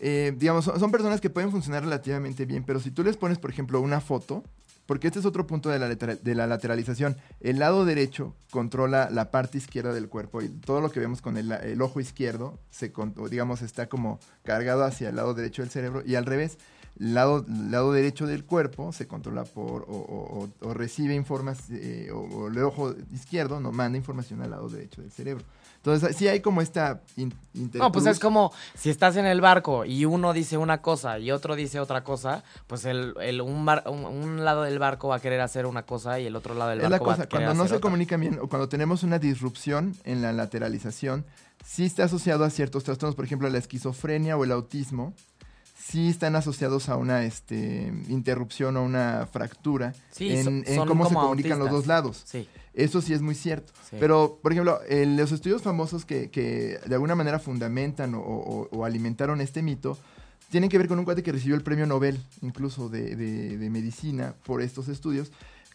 Eh, digamos, son, son personas que pueden funcionar relativamente bien, pero si tú les pones, por ejemplo, una foto, porque este es otro punto de la, lateral- de la lateralización, el lado derecho controla la parte izquierda del cuerpo y todo lo que vemos con el, el ojo izquierdo, se, digamos, está como cargado hacia el lado derecho del cerebro y al revés, lado, lado derecho del cuerpo se controla por o, o- o- o recibe información, o, o el ojo izquierdo no manda información al lado derecho del cerebro. Entonces, sí hay como esta in- No, pues es como si estás en el barco y uno dice una cosa y otro dice otra cosa, pues el, el- un, bar- un, un lado del barco va a querer hacer una cosa y el otro lado del Es la barco va a cosa, querer cuando no hacer se otra. comunican bien o cuando tenemos una disrupción en la lateralización, sí está asociado a ciertos trastornos, por ejemplo, la esquizofrenia o el autismo, sí están asociados a una este, interrupción o una fractura Sí, en, son- en son cómo se comunican los dos lados. Sí, Eso sí es muy cierto. sí. Pero, por ejemplo, los estudios famosos que, que de alguna manera fundamentan o, o- o alimentaron este mito, tienen que ver con un cuate que recibió el premio Nobel, incluso de, de- de medicina, por estos estudios,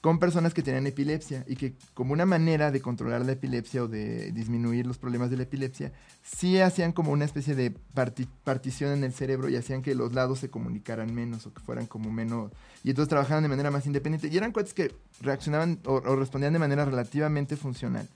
con personas que tenían epilepsia y que como una manera de controlar la epilepsia o de disminuir los problemas de la epilepsia, sí hacían como una especie de parti- partición en el cerebro y hacían que los lados se comunicaran menos o que fueran como menos... Y entonces trabajaban de manera más independiente. Y eran cuates que reaccionaban o, respondían de manera relativamente funcional.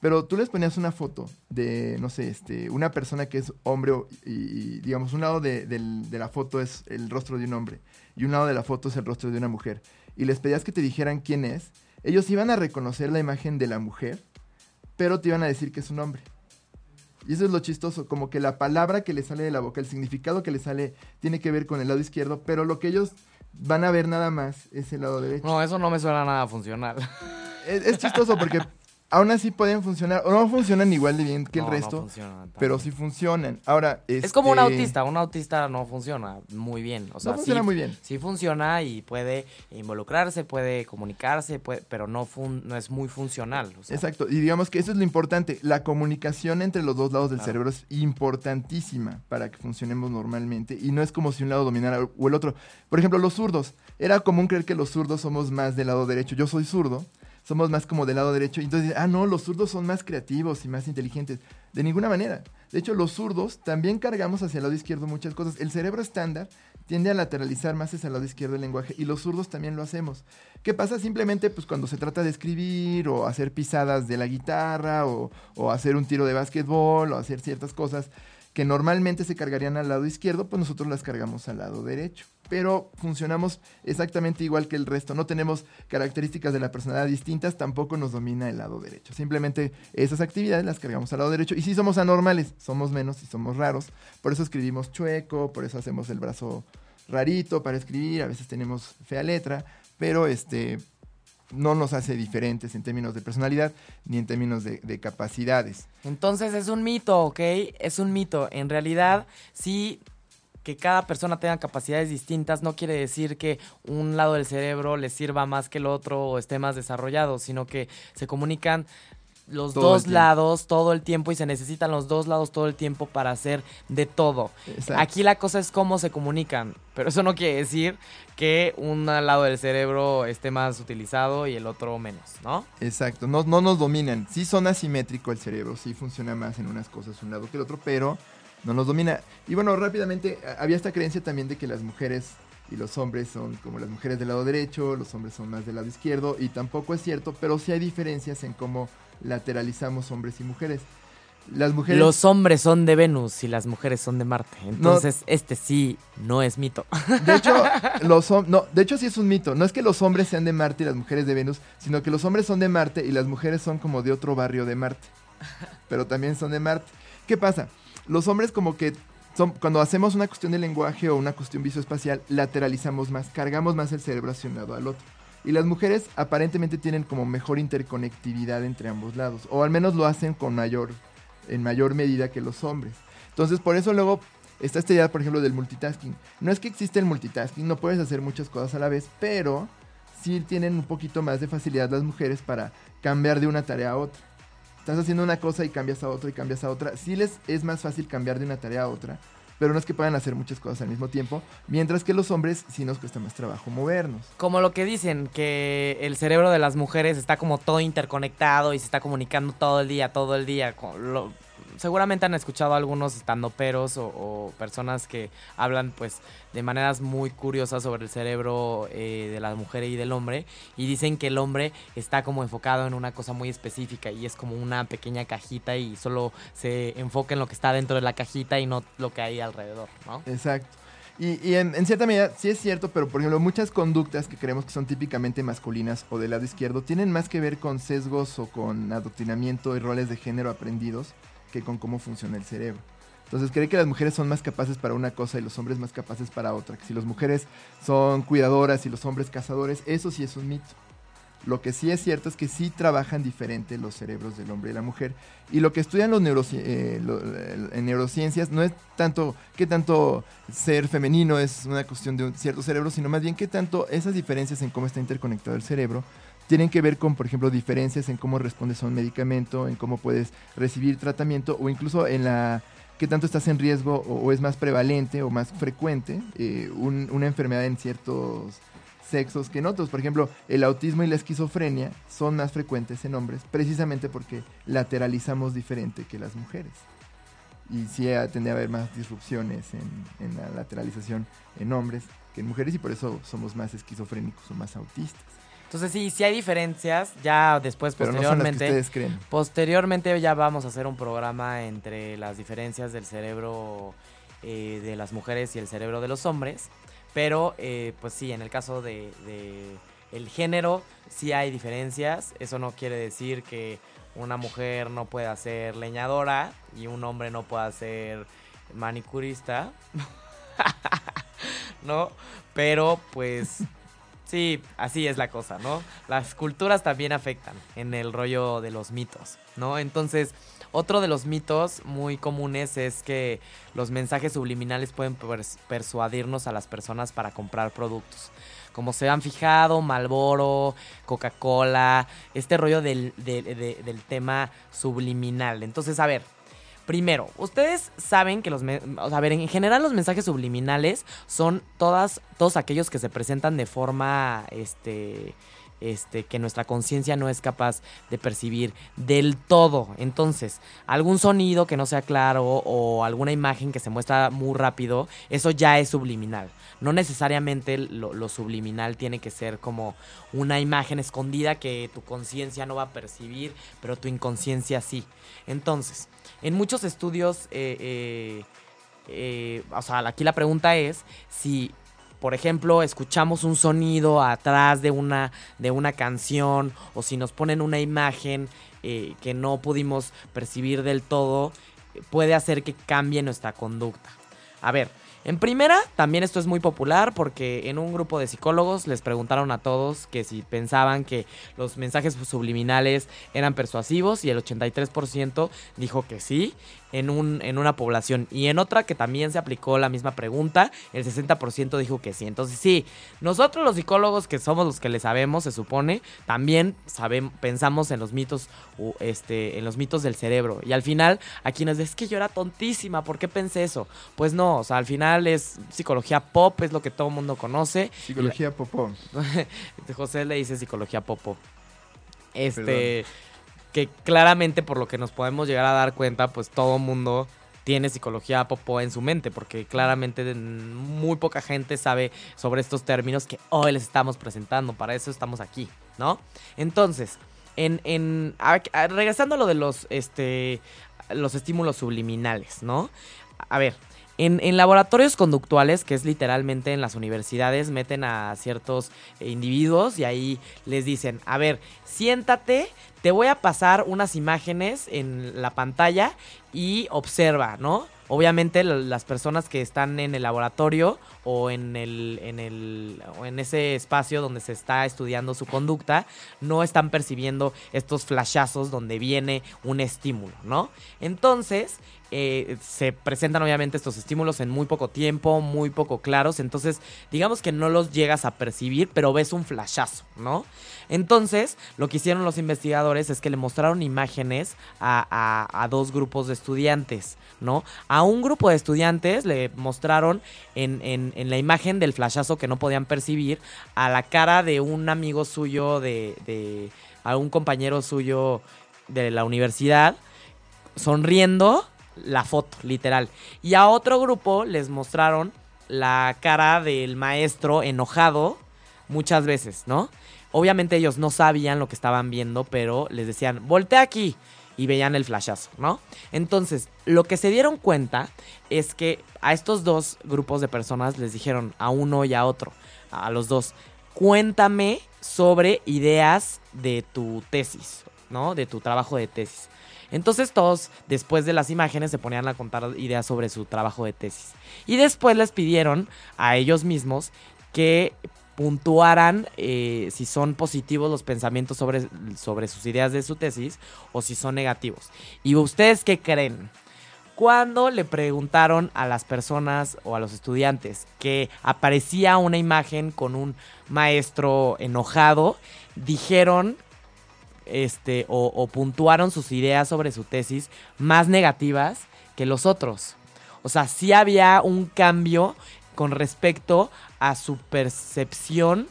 Pero tú les ponías una foto de, no sé, este, una persona que es hombre y, digamos, un lado de la foto es el rostro de un hombre y un lado de la foto es el rostro de una mujer. Y les pedías que te dijeran quién es. Ellos iban a reconocer la imagen de la mujer, pero te iban a decir que es un hombre. Y eso es lo chistoso, como que la palabra que le sale de la boca, el significado que le sale, tiene que ver con el lado izquierdo, pero lo que ellos van a ver nada más es el lado derecho. No, eso no me suena nada funcional. Es, es chistoso porque aún así pueden funcionar, o no funcionan igual de bien que el No, no resto, funcionan pero sí funcionan. Ahora, Es como un este, autista, un autista no funciona muy bien. O sea, no funciona sí, muy bien. sí funciona y puede involucrarse, puede comunicarse, puede- pero no, fun- no es muy funcional. o sea, Exacto, y digamos que eso es lo importante, la comunicación entre los dos lados del Claro. cerebro es importantísima para que funcionemos normalmente y no es como si un lado dominara o el otro. Por ejemplo, los zurdos, era común creer que los zurdos somos más del lado derecho, yo soy zurdo, somos más como del lado derecho, y entonces, ah, no, los zurdos son más creativos y más inteligentes. De ninguna manera. De hecho, los zurdos también cargamos hacia el lado izquierdo muchas cosas. El cerebro estándar tiende a lateralizar más hacia el lado izquierdo del lenguaje y los zurdos también lo hacemos. ¿Qué pasa? Simplemente pues cuando se trata de escribir o hacer pisadas de la guitarra o, o hacer un tiro de básquetbol o hacer ciertas cosas que normalmente se cargarían al lado izquierdo, pues nosotros las cargamos al lado derecho. Pero funcionamos exactamente igual que el resto. No tenemos características de la personalidad distintas, tampoco nos domina el lado derecho. Simplemente esas actividades las cargamos al lado derecho. Y sí somos anormales, somos menos y somos raros. Por eso escribimos chueco, por eso hacemos el brazo rarito para escribir, a veces tenemos fea letra, pero este no nos hace diferentes en términos de personalidad ni en términos de, de capacidades. Entonces es un mito, ¿ok? Es un mito. En realidad, sí, que cada persona tenga capacidades distintas no quiere decir que un lado del cerebro le sirva más que el otro o esté más desarrollado, sino que se comunican los Todo dos lados todo el tiempo y se necesitan los dos lados todo el tiempo para hacer de todo. Exacto. Aquí la cosa es cómo se comunican, pero eso no quiere decir que un lado del cerebro esté más utilizado y el otro menos, ¿no? Exacto, no, no nos dominan. Sí son asimétrico el cerebro, sí funciona más en unas cosas un lado que el otro, pero no nos domina. Y bueno, rápidamente, había esta creencia también de que las mujeres y los hombres son como las mujeres del lado derecho, los hombres son más del lado izquierdo, y tampoco es cierto, pero sí hay diferencias en cómo lateralizamos hombres y mujeres. Las mujeres... Los hombres son de Venus y las mujeres son de Marte. Entonces, este sí no es mito. De hecho, los no, de hecho sí es un mito. No es que los hombres sean de Marte y las mujeres de Venus, sino que los hombres son de Marte y las mujeres son como de otro barrio de Marte. Pero también son de Marte. ¿Qué pasa? Los hombres como que son, cuando hacemos una cuestión de lenguaje o una cuestión visoespacial, lateralizamos más, cargamos más el cerebro hacia un lado al otro. Y las mujeres aparentemente tienen como mejor interconectividad entre ambos lados, o al menos lo hacen con mayor, en mayor medida que los hombres. Entonces, por eso luego está esta idea, por ejemplo, del multitasking. No es que existe el multitasking, no puedes hacer muchas cosas a la vez, pero sí tienen un poquito más de facilidad las mujeres para cambiar de una tarea a otra. Estás haciendo una cosa y cambias a otra y cambias a otra. Sí les es más fácil cambiar de una tarea a otra, pero no es que puedan hacer muchas cosas al mismo tiempo, mientras que los hombres sí nos cuesta más trabajo movernos. Como lo que dicen, que el cerebro de las mujeres está como todo interconectado y se está comunicando todo el día, todo el día. con lo- seguramente han escuchado algunos estandoperos o, o personas que hablan pues de maneras muy curiosas sobre el cerebro eh, de la mujer y del hombre y dicen que el hombre está como enfocado en una cosa muy específica y es como una pequeña cajita y solo se enfoca en lo que está dentro de la cajita y no lo que hay alrededor, ¿no? Exacto. Y, y en, en cierta medida sí es cierto, pero por ejemplo muchas conductas que creemos que son típicamente masculinas o del lado izquierdo tienen más que ver con sesgos o con adoctrinamiento y roles de género aprendidos que con cómo funciona el cerebro. Entonces cree que las mujeres son más capaces para una cosa y los hombres más capaces para otra. Que si las mujeres son cuidadoras y los hombres cazadores, eso sí es un mito. Lo que sí es cierto es que sí trabajan diferente los cerebros del hombre y la mujer. Y lo que estudian los eh, eh, en neurociencias no es tanto qué tanto ser femenino es una cuestión de un cierto cerebro, sino más bien qué tanto esas diferencias en cómo está interconectado el cerebro tienen que ver con, por ejemplo, diferencias en cómo respondes a un medicamento, en cómo puedes recibir tratamiento o incluso en la qué tanto estás en riesgo o, es más prevalente o más frecuente eh, un- una enfermedad en ciertos sexos que en otros. Por ejemplo, el autismo y la esquizofrenia son más frecuentes en hombres precisamente porque lateralizamos diferente que las mujeres. Y sí eh, tiende a haber más disrupciones en la lateralización en hombres que en mujeres y por eso somos más esquizofrénicos o más autistas. Entonces sí, sí hay diferencias, ya después Pero no son las que posteriormente. ustedes creen. Posteriormente ya vamos a hacer un programa entre las diferencias del cerebro eh, de las mujeres y el cerebro de los hombres. Pero eh, pues sí, en el caso de, de el género sí hay diferencias. Eso no quiere decir que una mujer no pueda ser leñadora y un hombre no pueda ser manicurista. ¿No? Pero pues Sí, así es la cosa, ¿no? Las culturas también afectan en el rollo de los mitos, ¿no? Entonces, otro de los mitos muy comunes es que los mensajes subliminales pueden pers- persuadirnos a las personas para comprar productos. Como se han fijado, Malboro, Coca-Cola, este rollo del, de- de- del tema subliminal. Entonces, a ver, Primero, ustedes saben que los... o a ver, en general los mensajes subliminales son todas, todos aquellos que se presentan de forma, este, este, que nuestra conciencia no es capaz de percibir del todo. Entonces, algún sonido que no sea claro o alguna imagen que se muestra muy rápido, eso ya es subliminal. No necesariamente lo, lo subliminal tiene que ser como una imagen escondida que tu conciencia no va a percibir, pero tu inconsciencia sí. Entonces, en muchos estudios, eh, eh, eh, o sea, aquí la pregunta es si, por ejemplo, escuchamos un sonido atrás de una, de una canción o si nos ponen una imagen eh, que no pudimos percibir del todo, puede hacer que cambie nuestra conducta. A ver, En primera, también esto es muy popular porque en un grupo de psicólogos les preguntaron a todos que si pensaban que los mensajes subliminales eran persuasivos y el 83% dijo que sí en, un, en una población. Y en otra que también se aplicó la misma pregunta, el 60% dijo que sí. Entonces sí, nosotros los psicólogos que somos los que le sabemos, se supone, también sabemos, pensamos en los mitos, este, en los mitos del cerebro. Y al final, nos dice, es que yo era tontísima, ¿por qué pensé eso? Pues no, o sea, al final es psicología pop, es lo que todo el mundo conoce. Psicología pop. José le dice psicología pop. Este que claramente por lo que nos podemos llegar a dar cuenta, pues todo mundo tiene psicología popó en su mente, porque claramente muy poca gente sabe sobre estos términos que hoy les estamos presentando, para eso estamos aquí, ¿no? Entonces, en, en regresando a lo de los, este, los estímulos subliminales, ¿no? A ver, en, laboratorios conductuales, que es literalmente en las universidades, meten a ciertos individuos y ahí les dicen, a ver, siéntate, te voy a pasar unas imágenes en la pantalla y observa, ¿no? Obviamente las personas que están en el laboratorio o en el, en el o en ese espacio donde se está estudiando su conducta no están percibiendo estos flashazos donde viene un estímulo, ¿no? Entonces, eh, se presentan obviamente estos estímulos en muy poco tiempo, muy poco claros, entonces digamos que no los llegas a percibir, pero ves un flashazo, ¿no? Entonces, lo que hicieron los investigadores es que le mostraron imágenes a, dos grupos de estudiantes, ¿no? A un grupo de estudiantes le mostraron en, la imagen del flashazo que no podían percibir a la cara de un amigo suyo, de, a un compañero suyo de la universidad, sonriendo la foto, literal. Y a otro grupo les mostraron la cara del maestro enojado muchas veces, ¿no? Obviamente ellos no sabían lo que estaban viendo, pero les decían, voltea aquí. Y veían el flashazo, ¿no? Entonces, lo que se dieron cuenta es que a estos dos grupos de personas les dijeron, a uno y a otro, a los dos, cuéntame sobre ideas de tu tesis, ¿no? De tu trabajo de tesis. Entonces todos, después de las imágenes, se ponían a contar ideas sobre su trabajo de tesis. Y después les pidieron a ellos mismos que puntuaran eh, si son positivos los pensamientos sobre, sobre sus ideas de su tesis o si son negativos. ¿Y ustedes qué creen? Cuando le preguntaron a las personas o a los estudiantes que aparecía una imagen con un maestro enojado, dijeron este, o, puntuaron sus ideas sobre su tesis más negativas que los otros. O sea, sí había un cambio con respecto a su percepción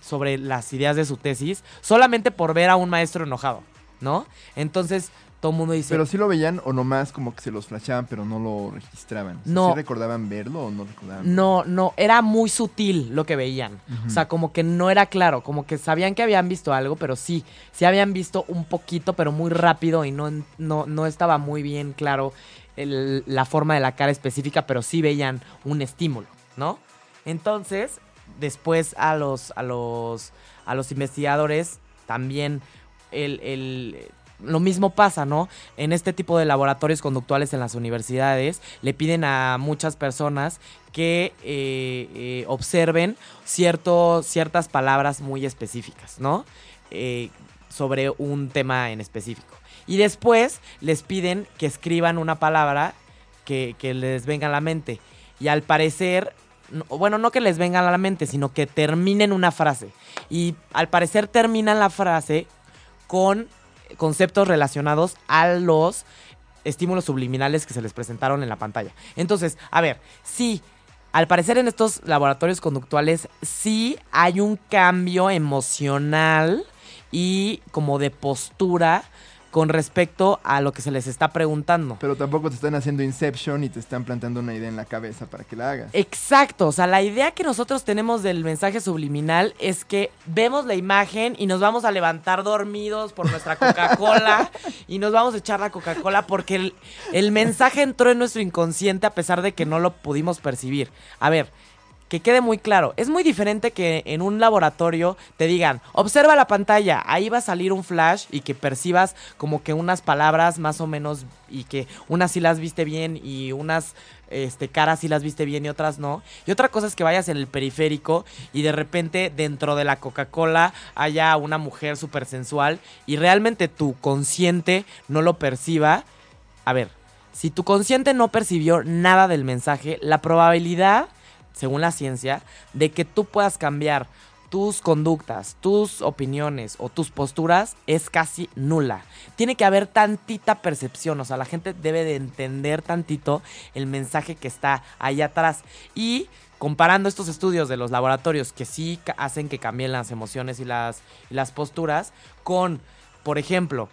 sobre las ideas de su tesis, solamente por ver a un maestro enojado, ¿no? Entonces, todo el mundo dice. Pero sí lo veían o nomás como que se los flashaban, pero no lo registraban. no. ¿Sí recordaban verlo o no recordaban? No, no, era muy sutil lo que veían. O sea, como que no era claro, como que sabían que habían visto algo, pero sí, sí habían visto un poquito, pero muy rápido y no, no, no estaba muy bien claro la forma de la cara específica, pero sí veían un estímulo, ¿no? Entonces, después a los, a los, a los investigadores también el, el lo mismo pasa, ¿no? En este tipo de laboratorios conductuales en las universidades le piden a muchas personas que eh, eh, observen cierto, ciertas palabras muy específicas, ¿no? Eh, sobre un tema en específico. Y después les piden que escriban una palabra que, que les venga a la mente. Y al parecer bueno, no que les venga a la mente, sino que terminen una frase. Y al parecer terminan la frase con conceptos relacionados a los estímulos subliminales que se les presentaron en la pantalla. Entonces, a ver, sí, al parecer en estos laboratorios conductuales sí hay un cambio emocional y como de postura con respecto a lo que se les está preguntando. Pero tampoco te están haciendo Inception y te están plantando una idea en la cabeza para que la hagas. Exacto, o sea, la idea que nosotros tenemos del mensaje subliminal es que vemos la imagen y nos vamos a levantar dormidos por nuestra Coca-Cola y nos vamos a echar la Coca-Cola porque el, el mensaje entró en nuestro inconsciente a pesar de que no lo pudimos percibir. A ver, que quede muy claro, es muy diferente que en un laboratorio te digan, observa la pantalla, ahí va a salir un flash y que percibas como que unas palabras más o menos y que unas sí las viste bien y unas este, caras sí las viste bien y otras no. Y otra cosa es que vayas en el periférico y de repente dentro de la Coca-Cola haya una mujer súper sensual y realmente tu consciente no lo perciba. A ver, si tu consciente no percibió nada del mensaje, la probabilidad, según la ciencia, de que tú puedas cambiar tus conductas, tus opiniones o tus posturas es casi nula. Tiene que haber tantita percepción, o sea, la gente debe de entender tantito el mensaje que está ahí atrás. Y comparando estos estudios de los laboratorios que sí hacen que cambien las emociones y las, las posturas con, por ejemplo,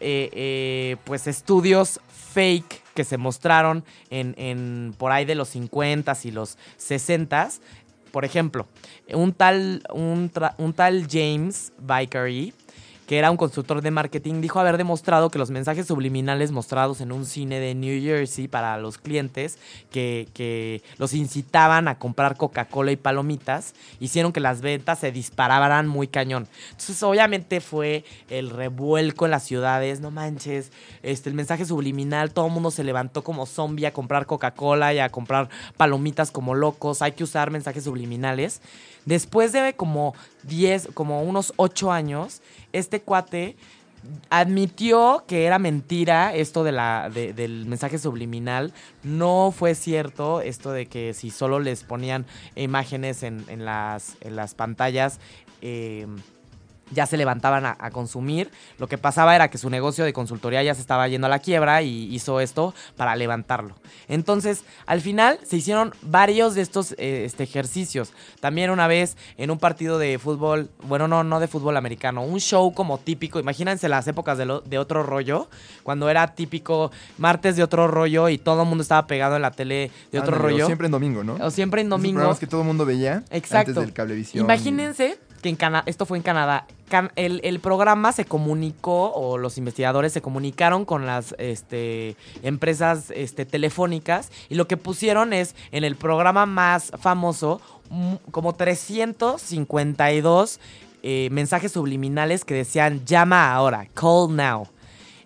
eh, eh, pues estudios fake que se mostraron en, en, por ahí de los 50s y los 60s por ejemplo, un tal, un, un tal James Vickery que era un constructor de marketing, dijo haber demostrado que los mensajes subliminales mostrados en un cine de New Jersey para los clientes que, los incitaban a comprar Coca-Cola y palomitas, hicieron que las ventas se dispararan muy cañón. Entonces, obviamente fue el revuelco en las ciudades, no manches, este, el mensaje subliminal, todo el mundo se levantó como zombie a comprar Coca-Cola y a comprar palomitas como locos, hay que usar mensajes subliminales. Después de como 10, como unos 8 años, este cuate admitió que era mentira esto de la, del mensaje subliminal. No fue cierto esto de que si solo les ponían imágenes en, las, en las pantallas. Eh, ya se levantaban a, consumir. Lo que pasaba era que su negocio de consultoría ya se estaba yendo a la quiebra y hizo esto para levantarlo. Entonces, al final se hicieron varios de estos eh, este, ejercicios. También una vez en un partido de fútbol, bueno, no, no de fútbol americano, un show como típico. Imagínense las épocas de, de otro rollo, cuando era típico martes de otro rollo y todo el mundo estaba pegado en la tele de otro rollo. O siempre en domingo, ¿no? O siempre en domingo. que todo el mundo veía Exacto. antes del cablevisión. Imagínense que en Canadá, esto fue en Canadá, el, programa se comunicó, o los investigadores se comunicaron con las este, empresas este, telefónicas, y lo que pusieron es, en el programa más famoso, como 352 eh, mensajes subliminales que decían, llama ahora, call now.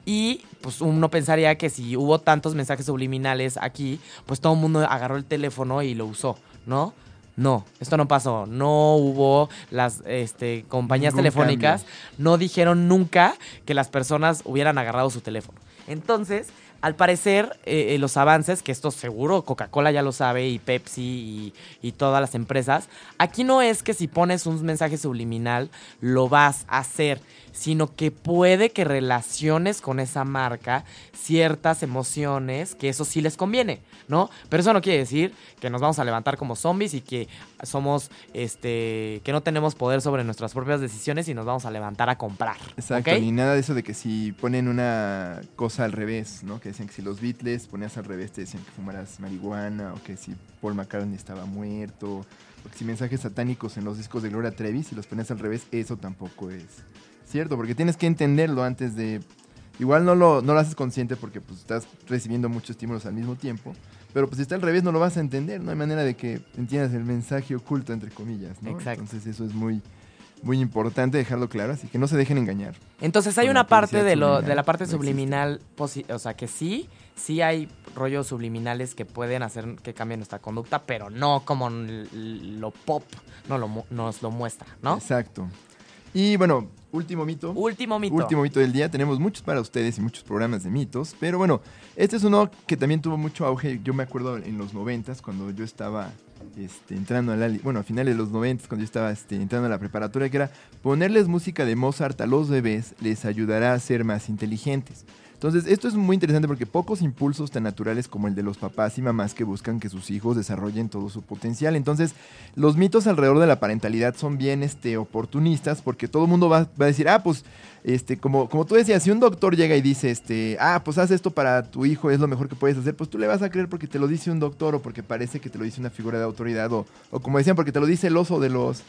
Y pues uno pensaría que si hubo tantos mensajes subliminales aquí, pues todo el mundo agarró el teléfono y lo usó, ¿no? No, esto no pasó. No hubo las este, compañías telefónicas, no dijeron nunca que las personas hubieran agarrado su teléfono. Entonces, al parecer, eh, eh, los avances, que esto seguro Coca-Cola ya lo sabe, y Pepsi y, y, todas las empresas, aquí no es que si pones un mensaje subliminal lo vas a hacer sino que puede que relaciones con esa marca ciertas emociones que eso sí les conviene, ¿no? Pero eso no quiere decir que nos vamos a levantar como zombies y que somos, este, que no tenemos poder sobre nuestras propias decisiones y nos vamos a levantar a comprar. Exacto, ni nada de eso de que si ponen una cosa al revés, ¿no? Que decían que si los Beatles ponías al revés te decían que fumaras marihuana o que si Paul McCartney estaba muerto. Porque si mensajes satánicos en los discos de Gloria Trevi, si los ponías al revés, eso tampoco es cierto, porque tienes que entenderlo antes de... Igual no lo, no lo haces consciente porque pues, estás recibiendo muchos estímulos al mismo tiempo, pero pues si está al revés no lo vas a entender, no hay manera de que entiendas el mensaje oculto, entre comillas, ¿no? Exacto. Entonces eso es muy, muy importante dejarlo claro, así que no se dejen engañar. Entonces hay una parte de, lo, de la parte subliminal, o sea que sí, sí hay rollos subliminales que pueden hacer que cambie nuestra conducta, pero no como lo pop no lo, nos lo muestra, ¿no? Exacto. Y bueno, último mito. Último mito. Último mito del día. Tenemos muchos para ustedes y muchos programas de mitos. Pero bueno, este es uno que también tuvo mucho auge. Yo me acuerdo en los noventas, cuando yo estaba este, entrando a la... Bueno, a finales de los noventas, cuando yo estaba este, entrando a la preparatoria, que era ponerles música de Mozart a los bebés les ayudará a ser más inteligentes. Entonces, esto es muy interesante porque pocos impulsos tan naturales como el de los papás y mamás que buscan que sus hijos desarrollen todo su potencial. Entonces, los mitos alrededor de la parentalidad son bien este, oportunistas porque todo el mundo va, a decir, ah, pues, este, como, como tú decías, si un doctor llega y dice, este, ah, pues haz esto para tu hijo, es lo mejor que puedes hacer, pues tú le vas a creer porque te lo dice un doctor o porque parece que te lo dice una figura de autoridad o, o como decían, porque te lo dice el oso de los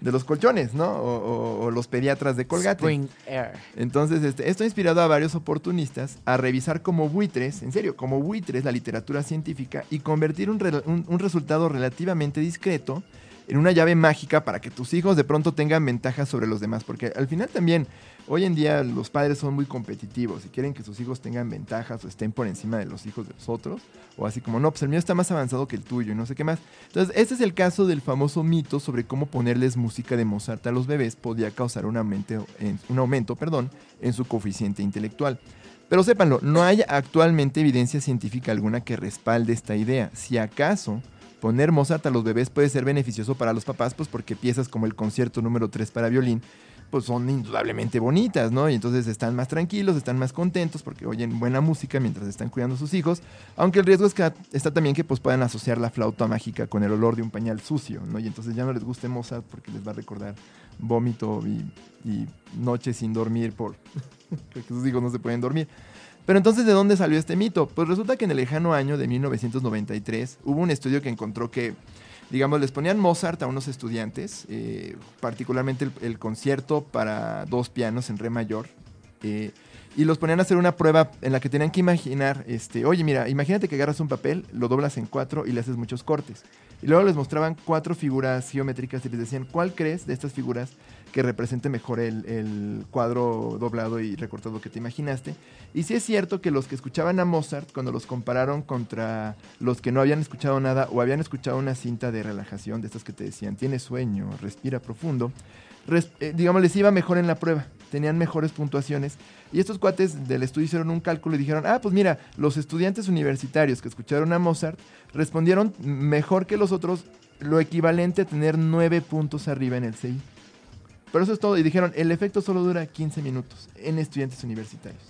de los colchones, ¿no? O, o- o los pediatras de Colgate. Spring Air. Entonces, este, esto ha inspirado a varios oportunistas a revisar como buitres, en serio, como buitres la literatura científica y convertir un, un- un resultado relativamente discreto en una llave mágica para que tus hijos de pronto tengan ventajas sobre los demás. Porque al final también, hoy en día los padres son muy competitivos y quieren que sus hijos tengan ventajas o estén por encima de los hijos de los otros. O así como, no, pues el mío está más avanzado que el tuyo y no sé qué más. Entonces, este es el caso del famoso mito sobre cómo ponerles música de Mozart a los bebés podía causar un aumento, en, su coeficiente intelectual. Pero sépanlo, no hay actualmente evidencia científica alguna que respalde esta idea. Si acaso poner Mozart a los bebés puede ser beneficioso para los papás, pues porque piezas como el concierto número 3 para violín, pues son indudablemente bonitas, ¿no? Y entonces están más tranquilos, están más contentos porque oyen buena música mientras están cuidando a sus hijos, aunque el riesgo es que está también que pues puedan asociar la flauta mágica con el olor de un pañal sucio, ¿no? Y entonces ya no les guste Mozart porque les va a recordar vómito y, y noches sin dormir por porque sus hijos no se pueden dormir. Pero entonces, ¿de dónde salió este mito? Pues resulta que en el lejano año de 1993 hubo un estudio que encontró que, digamos, les ponían Mozart a unos estudiantes, eh, particularmente el, concierto para dos pianos en re mayor, eh, y los ponían a hacer una prueba en la que tenían que imaginar, este, oye, mira, imagínate que agarras un papel, lo doblas en cuatro y le haces muchos cortes. Y luego les mostraban cuatro figuras geométricas y les decían, ¿cuál crees de estas figuras que represente mejor el, cuadro doblado y recortado que te imaginaste? Y sí es cierto que los que escuchaban a Mozart, cuando los compararon contra los que no habían escuchado nada o habían escuchado una cinta de relajación, de estas que te decían, tienes sueño, respira profundo, eh, digamos, les iba mejor en la prueba, tenían mejores puntuaciones. Y estos cuates del estudio hicieron un cálculo y dijeron, ah, pues mira, los estudiantes universitarios que escucharon a Mozart respondieron mejor que los otros, lo equivalente a tener nueve puntos arriba en el CI. Pero eso es todo. Y dijeron, el efecto solo dura 15 minutos en estudiantes universitarios.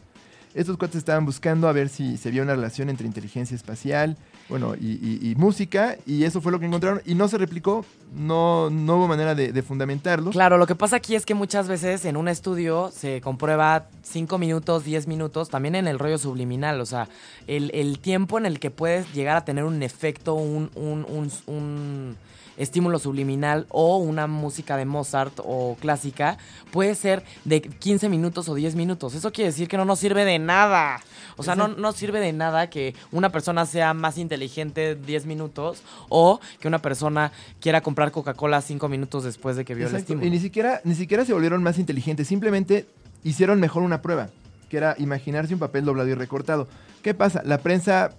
Estos cuates estaban buscando a ver si se había una relación entre inteligencia espacial, bueno, y música, y eso fue lo que encontraron. Y no se replicó, no, no hubo manera de, de fundamentarlo. Claro, lo que pasa aquí es que muchas veces en un estudio se comprueba 5 minutos, 10 minutos, también en el rollo subliminal, o sea, el, el tiempo en el que puedes llegar a tener un efecto, un, un, un- un estímulo subliminal o una música de Mozart o clásica puede ser de 15 minutos o 10 minutos. Eso quiere decir que no nos sirve de nada. O sea, no, no sirve de nada que una persona sea más inteligente 10 minutos o que una persona quiera comprar Coca-Cola 5 minutos después de que vio el estímulo. Y ni siquiera, ni siquiera se volvieron más inteligentes, simplemente hicieron mejor una prueba, que era imaginarse un papel doblado y recortado. ¿Qué pasa? La prensa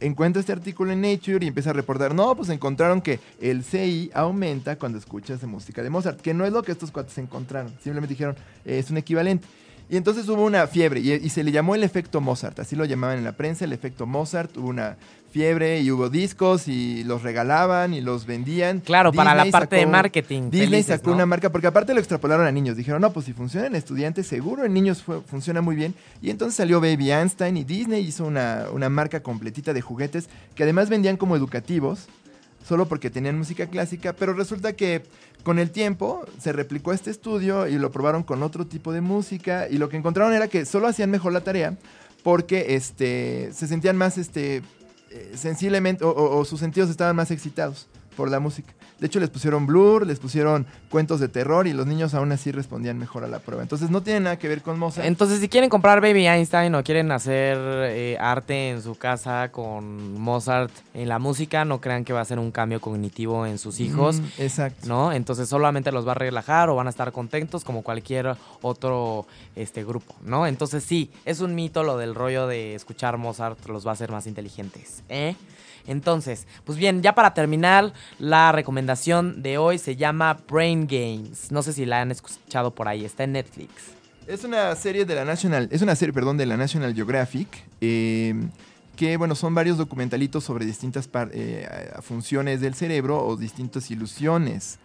encuentra este artículo en Nature y empieza a reportar, no, pues encontraron que el CI aumenta cuando escuchas música de Mozart, que no es lo que estos cuates encontraron, simplemente dijeron, "Eh, es un equivalente. Y entonces hubo una fiebre y, y se le llamó el efecto Mozart, así lo llamaban en la prensa, el efecto Mozart, hubo una fiebre y hubo discos y los regalaban y los vendían. Claro, para la Disney parte de sacó- marketing. Disney felices, sacó ¿no? una marca, porque aparte lo extrapolaron a niños. Dijeron, no, pues si funciona en estudiantes, seguro en niños fue- funciona muy bien. Y entonces salió Baby Einstein y Disney hizo una, una marca completita de juguetes que además vendían como educativos, solo porque tenían música clásica, pero resulta que con el tiempo se replicó este estudio y lo probaron con otro tipo de música y lo que encontraron era que solo hacían mejor la tarea porque este, se sentían más este, sensiblemente o, o- sus sentidos estaban más excitados por la música. De hecho, les pusieron blur, les pusieron cuentos de terror y los niños aún así respondían mejor a la prueba. Entonces no tiene nada que ver con Mozart. Entonces, si quieren comprar Baby Einstein o quieren hacer eh, arte en su casa con Mozart en la música, no crean que va a ser un cambio cognitivo en sus hijos, Mm, exacto. ¿no? Entonces solamente los va a relajar o van a estar contentos como cualquier otro este grupo, ¿no? Entonces sí, es un mito lo del rollo de escuchar Mozart los va a hacer más inteligentes, ¿eh? Entonces, pues bien, ya para terminar, la recomendación de hoy se llama Brain Games. No sé si la han escuchado por ahí, está en Netflix. Es una serie de la National, es una serie, perdón, de la National Geographic, eh, que bueno, son varios documentalitos sobre distintas eh, funciones del cerebro o distintas ilusiones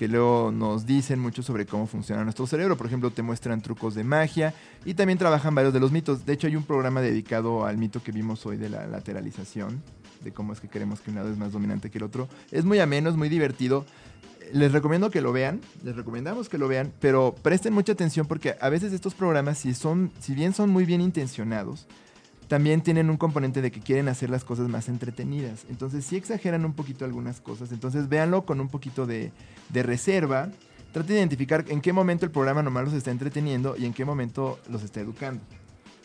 que luego nos dicen mucho sobre cómo funciona nuestro cerebro. Por ejemplo, te muestran trucos de magia y también trabajan varios de los mitos. De hecho, hay un programa dedicado al mito que vimos hoy de la lateralización, de cómo es que queremos que un lado es más dominante que el otro. Es muy ameno, es muy divertido. Les recomiendo que lo vean, les recomendamos que lo vean, pero presten mucha atención porque a veces estos programas, si, son, si bien son muy bien intencionados, también tienen un componente de que quieren hacer las cosas más entretenidas. Entonces, sí exageran un poquito algunas cosas. Entonces, véanlo con un poquito de, de reserva, trate de identificar en qué momento el programa nomás los está entreteniendo y en qué momento los está educando.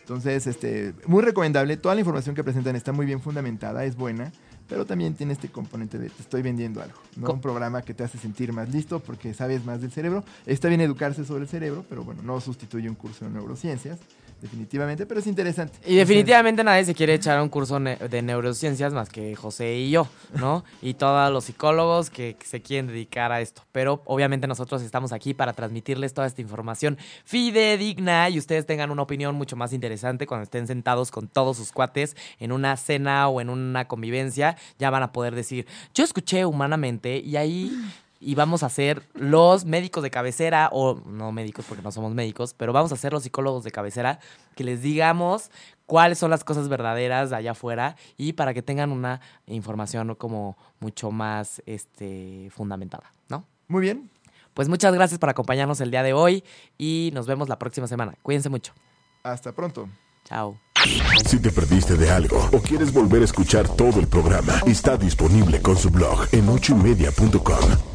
Entonces, este, muy recomendable. Toda la información que presentan está muy bien fundamentada, es buena, pero también tiene este componente de te estoy vendiendo algo. ¿no? Un programa que te hace sentir más listo porque sabes más del cerebro. Está bien educarse sobre el cerebro, pero bueno, no sustituye un curso de neurociencias, definitivamente, pero es interesante. Y definitivamente nadie se quiere echar un curso de neurociencias más que José y yo, ¿no? Y todos los psicólogos que, que se quieren dedicar a esto. Pero obviamente nosotros estamos aquí para transmitirles toda esta información fidedigna y ustedes tengan una opinión mucho más interesante cuando estén sentados con todos sus cuates en una cena o en una convivencia. Ya van a poder decir, yo escuché humanamente y ahí y vamos a ser los médicos de cabecera, o no médicos porque no somos médicos, pero vamos a ser los psicólogos de cabecera, que les digamos cuáles son las cosas verdaderas de allá afuera y para que tengan una información como mucho más este, fundamentada, ¿no? Muy bien, Pues muchas gracias por acompañarnos el día de hoy y nos vemos la próxima semana. Cuídense mucho. hasta pronto. Chao. Si te perdiste de algo o quieres volver a escuchar todo el programa, está disponible con su blog en ochoymedia.com.